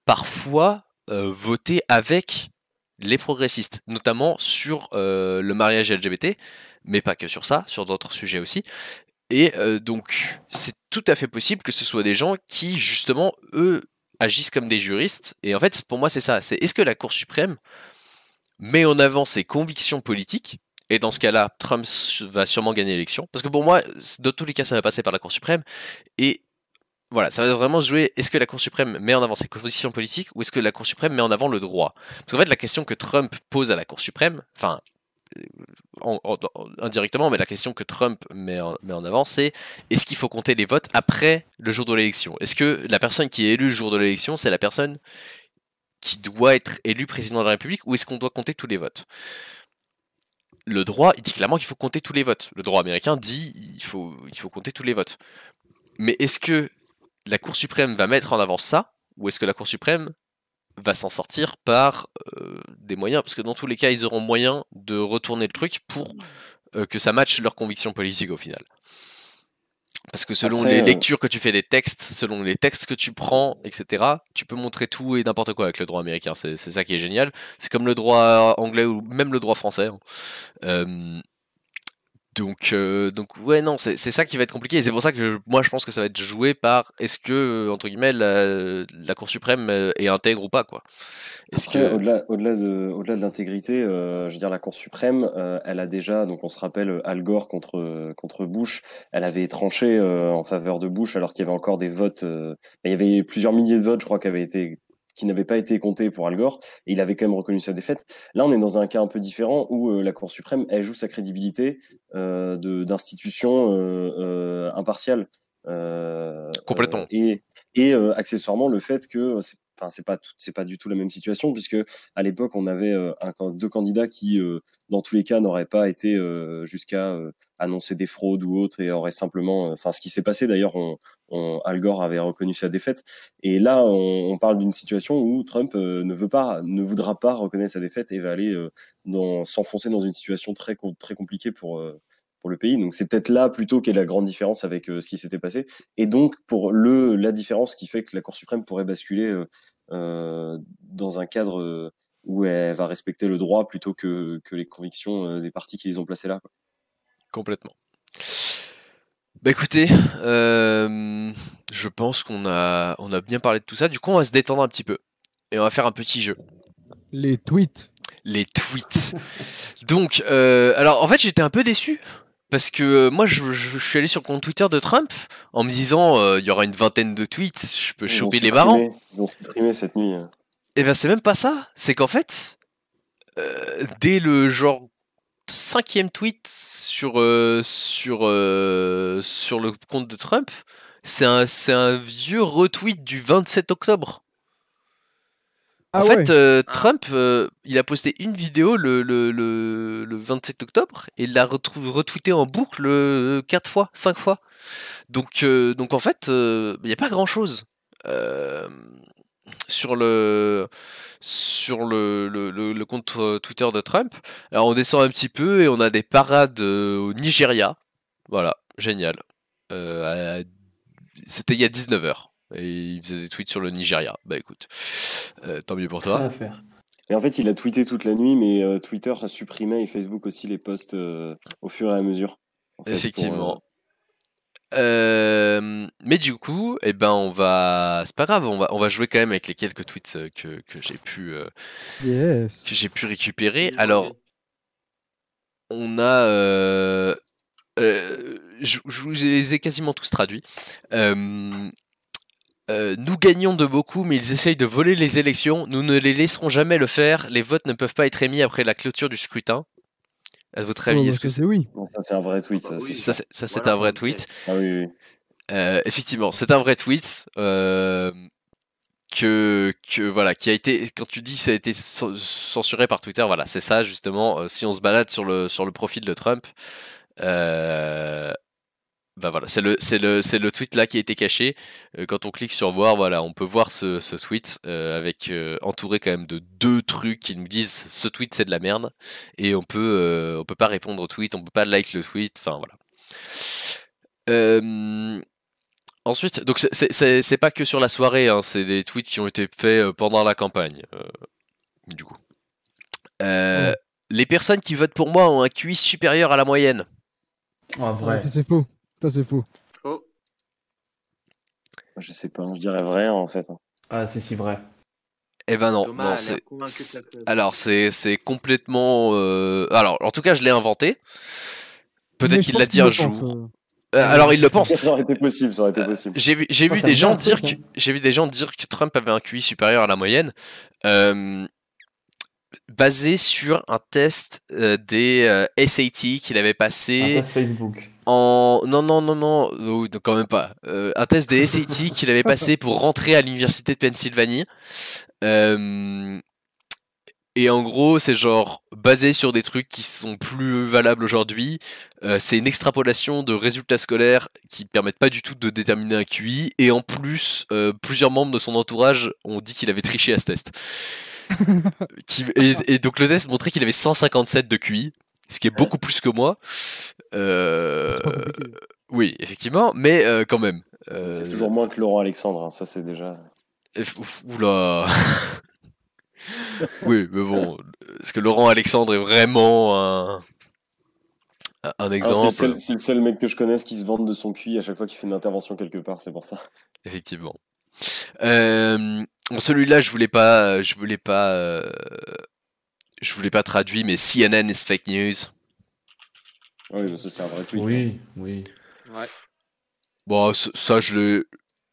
parfois euh, voté avec les progressistes, notamment sur euh, le mariage LGBT, mais pas que sur ça, sur d'autres sujets aussi. Et donc, c'est tout à fait possible que ce soit des gens qui, justement, eux, agissent comme des juristes. Et en fait, pour moi, c'est ça. C'est est-ce que la Cour suprême met en avant ses convictions politiques? Et dans ce cas-là, Trump va sûrement gagner l'élection. Parce que pour moi, dans tous les cas, ça va passer par la Cour suprême. Et voilà, ça va vraiment jouer est-ce que la Cour suprême met en avant ses convictions politiques ou est-ce que la Cour suprême met en avant le droit? Parce qu'en fait, la question que Trump pose à la Cour suprême, enfin, indirectement, mais la question que Trump met en, avant, c'est est-ce qu'il faut compter les votes après le jour de l'élection? Est-ce que la personne qui est élue le jour de l'élection, c'est la personne qui doit être élue président de la République ou est-ce qu'on doit compter tous les votes? Le droit, il dit clairement qu'il faut compter tous les votes. Le droit américain dit il faut, il faut compter tous les votes. Mais est-ce que la Cour suprême va mettre en avant ça ou est-ce que la Cour suprême va s'en sortir par euh, des moyens, parce que dans tous les cas, ils auront moyen de retourner le truc pour euh, que ça matche leurs convictions politiques au final. Parce que selon les euh, lectures que tu fais des textes, selon les textes que tu prends, etc., tu peux montrer tout et n'importe quoi avec le droit américain. C'est ça qui est génial. C'est comme le droit anglais ou même le droit français. Hein. Donc, euh, donc ouais, non, c'est ça qui va être compliqué. Et c'est pour ça que moi, je pense que ça va être joué par est-ce que, euh, entre guillemets, la, Cour suprême euh, est intègre ou pas, quoi. Est-ce que au-delà, au-delà de, de l'intégrité, je veux dire, la Cour suprême, elle a déjà, donc on se rappelle Al Gore contre contre Bush, elle avait tranché en faveur de Bush alors qu'il y avait encore des votes. il y avait plusieurs milliers de votes, je crois, qui avaient été qui n'avait pas été compté pour Al Gore, et il avait quand même reconnu sa défaite. Là, on est dans un cas un peu différent où euh, la Cour suprême, elle joue sa crédibilité euh, d'institution euh, impartiale. Complètement. et, et accessoirement, le fait que enfin c'est pas c'est pas du tout la même situation puisque à l'époque on avait euh, deux candidats qui euh, dans tous les cas n'auraient pas été euh, jusqu'à annoncer des fraudes ou autres et auraient simplement enfin ce qui s'est passé d'ailleurs Al Gore avait reconnu sa défaite. Et là on, parle d'une situation où Trump ne veut pas ne voudra pas reconnaître sa défaite et va aller s'enfoncer dans une situation très très compliquée pour pour le pays. Donc c'est peut-être là plutôt qu'est la grande différence avec euh, ce qui s'était passé. Et donc pour le la différence qui fait que la Cour suprême pourrait basculer euh, euh dans un cadre où elle va respecter le droit plutôt que, que les convictions des partis qui les ont placés là. Complètement. Bah écoutez, je pense qu'on a, on a bien parlé de tout ça. Du coup, on va se détendre un petit peu et on va faire un petit jeu. Les tweets. Les tweets. Donc, alors en fait, j'étais un peu déçu parce que euh, moi, je, suis allé sur le compte Twitter de Trump en me disant euh, il y aura une vingtaine de tweets, je peux choper les marrants. Ils ont supprimé cette nuit. Hein. Et eh ben c'est même pas ça. C'est qu'en fait, euh, dès le genre cinquième tweet sur sur sur le compte de Trump, c'est un c'est un vieux retweet du 27 octobre. Ah en fait, euh, ah. Trump, euh, il a posté une vidéo le, le, le, le 27 octobre et il l'a retweeté en boucle euh, 4 fois, 5 fois. Donc, euh, donc en fait, il n'y a pas grand chose sur le sur le, le, le, compte Twitter de Trump. Alors on descend un petit peu et on a des parades au Nigeria. Voilà, génial. C'était il y a 19h et il faisait des tweets sur le Nigeria. Bah écoute, euh, tant mieux pour toi. Et en fait, il a tweeté toute la nuit, mais euh, Twitter a supprimé et Facebook aussi les posts euh, au fur et à mesure. Effectivement. mais du coup, eh ben on va, c'est pas grave, on va, on va jouer quand même avec les quelques tweets que, que j'ai pu, que j'ai pu récupérer. Alors, on a, je, les ai quasiment tous traduits. Euh, nous gagnons de beaucoup, mais ils essayent de voler les élections. Nous ne les laisserons jamais le faire. Les votes ne peuvent pas être émis après la clôture du scrutin. À votre avis, est-ce que c'est oui Ça, c'est un vrai tweet. Ça, c'est un vrai tweet. Ah oui, oui. Euh, effectivement, c'est un vrai tweet. Euh, que, que voilà, qui a été, quand tu dis ça a été censuré par Twitter, voilà, c'est ça justement. si on se balade sur le sur le profil de Trump, bah voilà, c'est le, c'est le, c'est le tweet là qui a été caché. Euh, quand on clique sur voir, voilà, on peut voir ce, ce tweet euh, avec euh, entouré quand même de deux trucs qui nous disent ce tweet c'est de la merde et on peut, euh, on peut pas répondre au tweet, on peut pas like le tweet, enfin voilà. Euh, ensuite, donc c'est- pas que sur la soirée, hein, c'est des tweets qui ont été faits pendant la campagne, euh, du coup. Euh, Ouais. Les personnes qui votent pour moi ont un QI supérieur à la moyenne. En vrai. Ah, ça, c'est faux. Ça, c'est faux. Oh, Je sais pas, je dirais vrai en fait. Ah, c'est si vrai. Eh ben non, Thomas non, l'air c'est. Alors c'est c'est complètement. euh, Alors en tout cas je l'ai inventé. Peut-être qu'il l'a dit un jour. pense, euh. Euh, alors il le pense. Ça aurait été possible, ça aurait été possible. J'ai vu j'ai vu des gens dire que j'ai vu des gens dire que Trump avait un QI supérieur à la moyenne. euh, basé sur un test euh, des euh, SAT qu'il avait Un passé test Facebook. En non non non non non, quand même pas. Euh, un test des SAT qu'il avait passé pour rentrer à l'université de Pennsylvanie. Euh, et en gros c'est genre basé sur des trucs qui sont plus valables aujourd'hui. Euh, c'est une extrapolation de résultats scolaires qui permettent pas du tout de déterminer un QI et en plus euh, plusieurs membres de son entourage ont dit qu'il avait triché à ce test. Qui- et, et donc le test montrait qu'il avait 157 de QI ce qui est beaucoup plus que moi Euh, oui, effectivement, mais euh, quand même. Euh, C'est toujours moins que Laurent Alexandre, hein, ça c'est déjà. Oula. oui, mais bon, est-ce que Laurent Alexandre est vraiment un, un Ah, c'est, exemple? le c'est le seul mec que je connaisse qui se vante de son QI à chaque fois qu'il fait une intervention quelque part, c'est pour ça. Effectivement. Euh, bon, celui-là, je voulais pas, je voulais pas, euh, je voulais pas traduire, mais CNN is fake news. Oui, mais ça c'est un vrai tweet. hein. Oui, oui. Ouais. Bon, ça, je l'ai.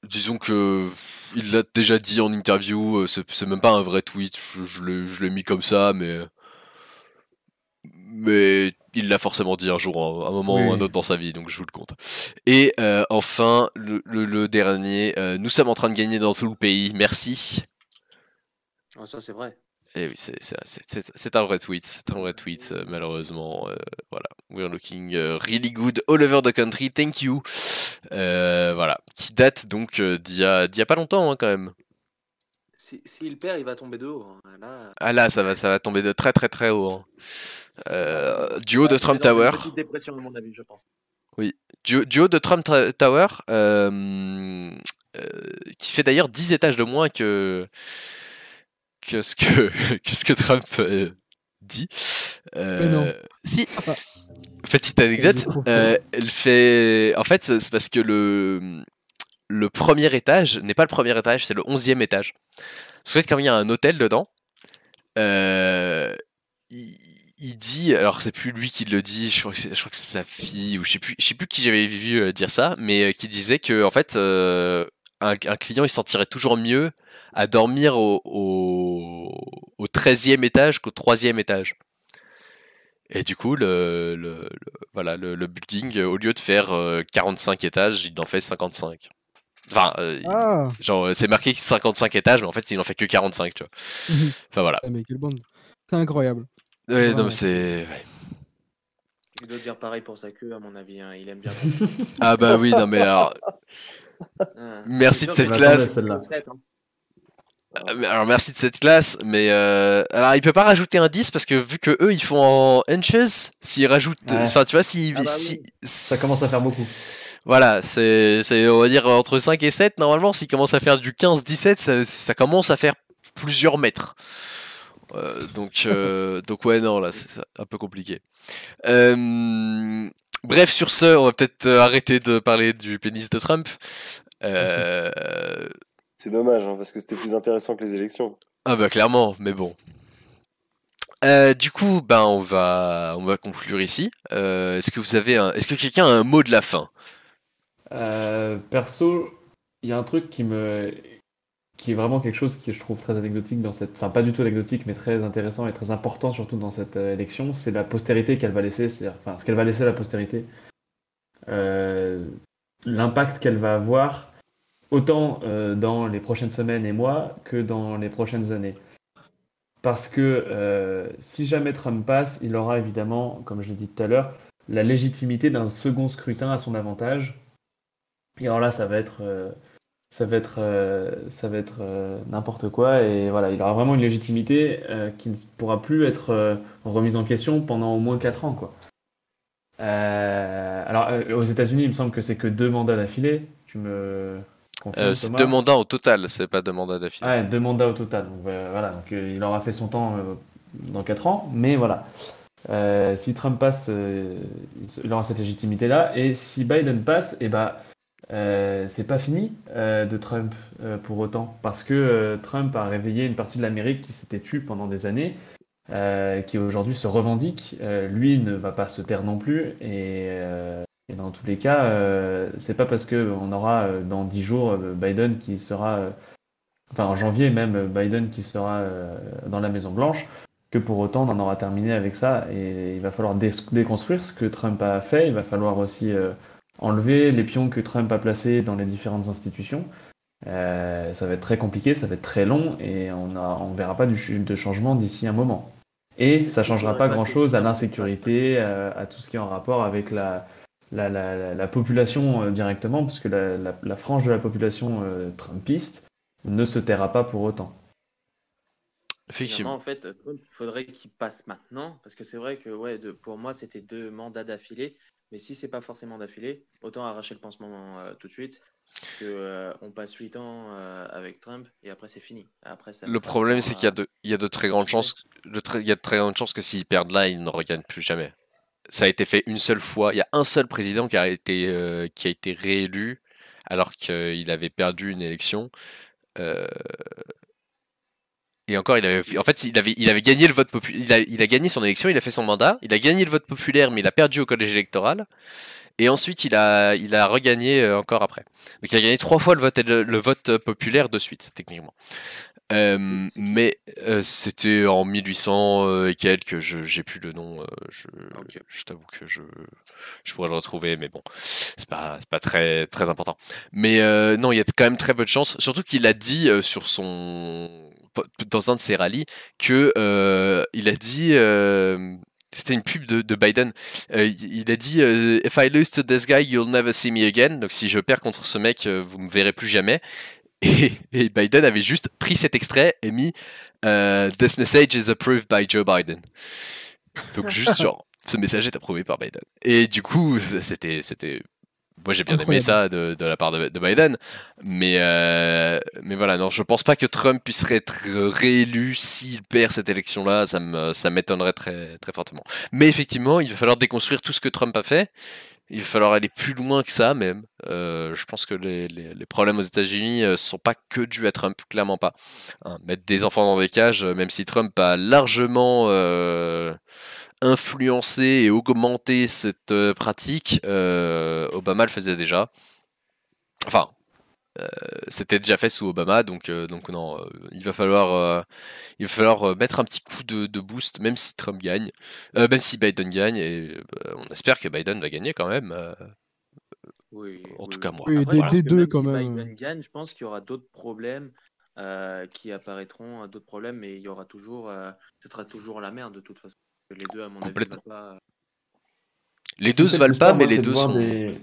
Disons que. Il l'a déjà dit en interview, euh, c'est même pas un vrai tweet, je, je l'ai je l'ai mis comme ça, mais. Mais il l'a forcément dit un jour, à un moment ou un Oui. autre dans sa vie, donc je vous le compte. Et euh, enfin, le, le- le dernier, euh, nous sommes en train de gagner dans tout le pays, merci. Oh, ça, c'est vrai. Et oui, c'est- un vrai tweet, c'est un vrai tweet, euh, malheureusement. euh, voilà, we're looking euh, really good all over the country, thank you. Euh, voilà, qui date donc d'il y, a- pas longtemps hein, quand même. Si- S'il perd, il va tomber de haut. hein. Là, Ah là, ça va, ça va tomber de très très très haut. hein. Du haut de Trump une Tower, petite dépression, à mon avis, je pense. du, du haut de Trump Tower, qui fait d'ailleurs 10 étages de moins que que ce que, que, ce que Trump euh, dit. Euh. Si, petite anecdote, euh, elle fait. En fait, c'est parce que le le premier étage n'est pas le premier étage, c'est le onzième étage. En fait, quand il y a un hôtel dedans, il, il dit, alors c'est plus lui qui le dit, je crois que c'est, sa fille ou je sais plus, je sais plus qui j'avais vu dire ça, mais qui disait que en fait un, un client il se sentirait toujours mieux à dormir au, au, au 13e étage qu'au 3e étage. Et du coup, le, le, le- voilà, le, le building, euh, au lieu de faire euh, 45 étages, il en fait 55. Enfin, euh, Ah genre, euh, c'est marqué 55 étages, mais en fait, il en fait que 45, tu vois. Mhm. Enfin, voilà. Ah, mais quelle bande. C'est incroyable. Ouais, non, Ouais. mais c'est. ouais. Il doit dire pareil pour sa queue, à mon avis. hein. Il aime bien. Ah, bah oui, non, mais alors. Hein. Merci de cette classe. hein. Mais Alors merci de cette classe, mais euh, alors il peut pas rajouter un 10 parce que vu que eux ils font en inches, s'ils rajoutent, Ouais. enfin tu vois, s'ils, Ah bah oui. si- Ça commence à faire beaucoup. Voilà, c'est, c'est on va dire entre 5 et 7 normalement, s'ils commencent à faire du 15-17, ça, ça commence à faire plusieurs mètres. Euh, donc, euh, donc ouais non là c'est un peu compliqué. Euh, bref sur ce, on va peut-être arrêter de parler du pénis de Trump. Euh, C'est dommage, hein, parce que c'était plus intéressant que les élections. Ah bah clairement, mais bon. Euh, du coup, ben on va on va conclure ici. Euh, est-ce que vous avez un, est-ce que quelqu'un a un mot de la fin? Euh, perso, il y a un truc qui me qui est vraiment quelque chose que je trouve très anecdotique dans cette, enfin pas du tout anecdotique, mais très intéressant et très important surtout dans cette euh, élection, c'est la postérité qu'elle va laisser, c'est-à-dire, enfin ce qu'elle va laisser à la postérité, Euh, l'impact qu'elle va avoir autant euh, dans les prochaines semaines et mois que dans les prochaines années. Parce que si jamais Trump passe, il aura évidemment, comme je l'ai dit tout à l'heure, la légitimité d'un second scrutin à son avantage. Et alors là, ça va être, ça va être, euh, ça va être euh, n'importe quoi. Et voilà, il aura vraiment une légitimité euh, qui ne pourra plus être remise en question pendant au moins 4 ans, quoi. Alors, aux États-Unis, il me semble que c'est que deux mandats d'affilée. Tu me c'est deux mandats au total, c'est pas deux mandats d'affilée. Ouais, deux mandats au total. Donc voilà, donc, il aura fait son temps dans 4 ans, mais voilà. Si Trump passe, il aura cette légitimité-là. Et si Biden passe, et ben, euh, c'est pas fini euh, de Trump euh, pour autant, parce que Trump a réveillé une partie de l'Amérique qui s'était tue pendant des années, qui aujourd'hui se revendique. Lui ne va pas se taire non plus, et, dans tous les cas, c'est pas parce que on aura dans 10 jours Biden qui sera enfin en janvier même, Biden qui sera dans la Maison Blanche, que pour autant on en aura terminé avec ça. Et il va falloir dé- déconstruire ce que Trump a fait. Il va falloir aussi enlever les pions que Trump a placés dans les différentes institutions. Euh, ça va être très compliqué, ça va être très long, et on a, on verra pas du, de changement d'ici un moment. Et ça changera pas grand-chose à l'insécurité, euh, à tout ce qui est en rapport avec la, la, la, la- la population euh, directement, parce que la, la- la frange de la population euh, trumpiste ne se taira pas pour autant. Effectivement. En fait, il faudrait qu'il passe maintenant, parce que c'est vrai que ouais, de, pour moi, c'était deux mandats d'affilée, mais si c'est pas forcément d'affilée, autant arracher le pansement euh, tout de suite, que euh, on passe 8 ans euh, avec Trump et après c'est fini. Après, ça Le problème, c'est qu'il y a de, il y a de très grandes chances, le très- il y a de très grandes chances que s'ils perdent là, ils ne regagnent plus jamais. Ça a été fait une seule fois. Il y a un seul président qui a été, qui a été réélu alors qu'il avait perdu une élection. Euh, Et encore, il avait, en fait, il avait, il avait gagné le vote populaire. Il a, il a gagné son élection, il a fait son mandat, il a gagné le vote populaire, mais il a perdu au collège électoral. Et ensuite, il a, il a regagné euh, encore après. Donc, il a gagné trois fois le vote, le vote populaire de suite, techniquement. Euh, mais euh, c'était en 1800 euh, et quelques, je j'ai plus le nom, euh, je, t'avoue que je, je pourrais le retrouver, mais bon, c'est pas, c'est pas très, très important. Mais non, il y a quand même très peu de chance, surtout qu'il a dit sur son, dans un de ses rallyes, que euh, il a dit, euh, c'était une pub de, de Biden, euh, il a dit euh, If I lose to this guy, you'll never see me again. Donc si je perds contre ce mec, vous me verrez plus jamais. Et, et Biden avait juste pris cet extrait et mis This message is approved by Joe Biden. Donc juste genre, ce message est approuvé par Biden. Et du coup, c'était, c'était, moi j'ai bien aimé ça de, de la part de, de Biden, mais euh, mais voilà, non, je pense pas que Trump puisse être réélu s'il perd cette élection-là, ça m'étonnerait très très fortement. Mais effectivement, il va falloir déconstruire tout ce que Trump a fait. Il va falloir aller plus loin que ça même. Euh, je pense que les, les, les problèmes aux États-Unis ne sont pas que dus à Trump, clairement pas. Hein, mettre des enfants dans des cages, euh, même si Trump a largement euh, influencé et augmenté cette euh, pratique, euh, Obama le faisait déjà. Enfin, euh, c'était déjà fait sous Obama, donc, euh, donc non, euh, il va falloir, euh, il va falloir euh, mettre un petit coup de, de boost, même si Trump gagne, euh, même si Biden gagne, et euh, on espère que Biden va gagner quand même. euh, Oui, En oui, tout oui. cas, moi. Oui, Après, des- des deux, même quand si même. Biden gagne, je pense qu'il y aura d'autres problèmes euh, qui apparaîtront, euh, d'autres problèmes, mais il y aura toujours, euh, ce sera toujours la merde de toute façon. Les deux, à mon avis, valent pas. Les deux se valent pas, peur, mais les deux sont, des-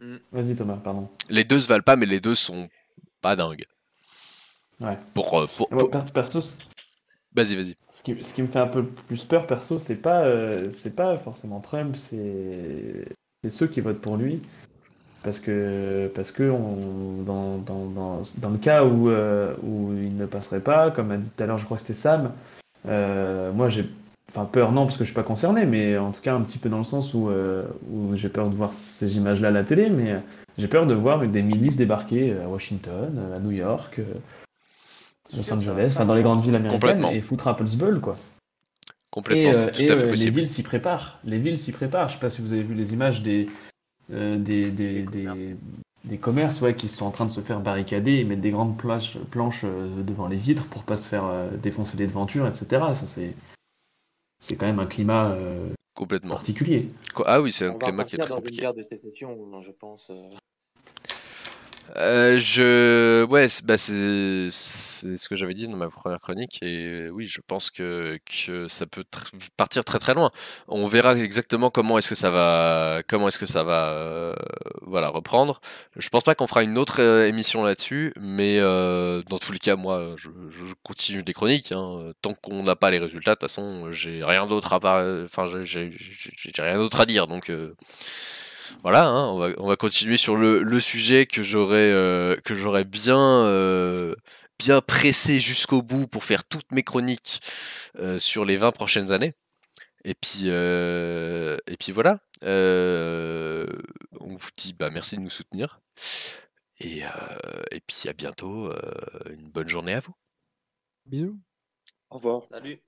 Mm. Vas-y Thomas, pardon. les deux se valent pas, mais les deux sont pas dingues. Ouais. Pour, euh, pour, perso, vas-y, vas-y. ce qui, ce qui me fait un peu plus peur, perso, c'est pas, euh, c'est pas forcément Trump, c'est c'est ceux qui votent pour lui. Parce que, parce que on, dans, dans, dans, dans le cas où, euh, où il ne passerait pas, comme a dit tout à l'heure, je crois que c'était Sam, euh, moi j'ai enfin, peur, non, parce que je suis pas concerné, mais en tout cas un petit peu dans le sens où, euh, où j'ai peur de voir ces images-là à la télé, mais j'ai peur de voir des milices débarquer à Washington, à New York, euh, C'est Los Angeles, enfin dans les grandes villes américaines, Complètement. et foutre un peu le bol, quoi. Complètement, c'est euh, tout et, à fait euh, les villes s'y préparent. Les villes s'y préparent. Je sais pas si vous avez vu les images des, euh, des, des, Des commerces. des, des commerces ouais, qui sont en train de se faire barricader et mettre des grandes planches, planches euh, devant les vitres pour pas se faire euh, défoncer les devantures, etc. Ça, c'est, c'est quand même un climat euh, Complètement. particulier. Quoi- Ah oui, c'est un On climat qui est très dans une compliqué. guerre de sécession, je pense. Euh. Euh, je, ouais, c'est bah, c'est ce que j'avais dit dans ma première chronique et oui, je pense que, ça peut partir très très loin. On verra exactement comment est-ce que ça va, comment est-ce que ça va, euh, voilà, reprendre. Je pense pas qu'on fera une autre euh, émission là-dessus, mais euh, dans tous les cas, moi, je, continue des chroniques. hein. Tant qu'on n'a pas les résultats, de toute façon, j'ai rien d'autre à enfin, j'ai rien d'autre à dire, donc. Voilà, hein, on, va, on va continuer sur le, le sujet que j'aurais euh, que j'aurais bien euh, bien pressé jusqu'au bout pour faire toutes mes chroniques euh, sur les 20 prochaines années. Et puis euh, et puis voilà. Euh, on vous dit bah merci de nous soutenir. Et, euh, et puis à bientôt. euh, une bonne journée à vous. Bisous. Au revoir. Salut.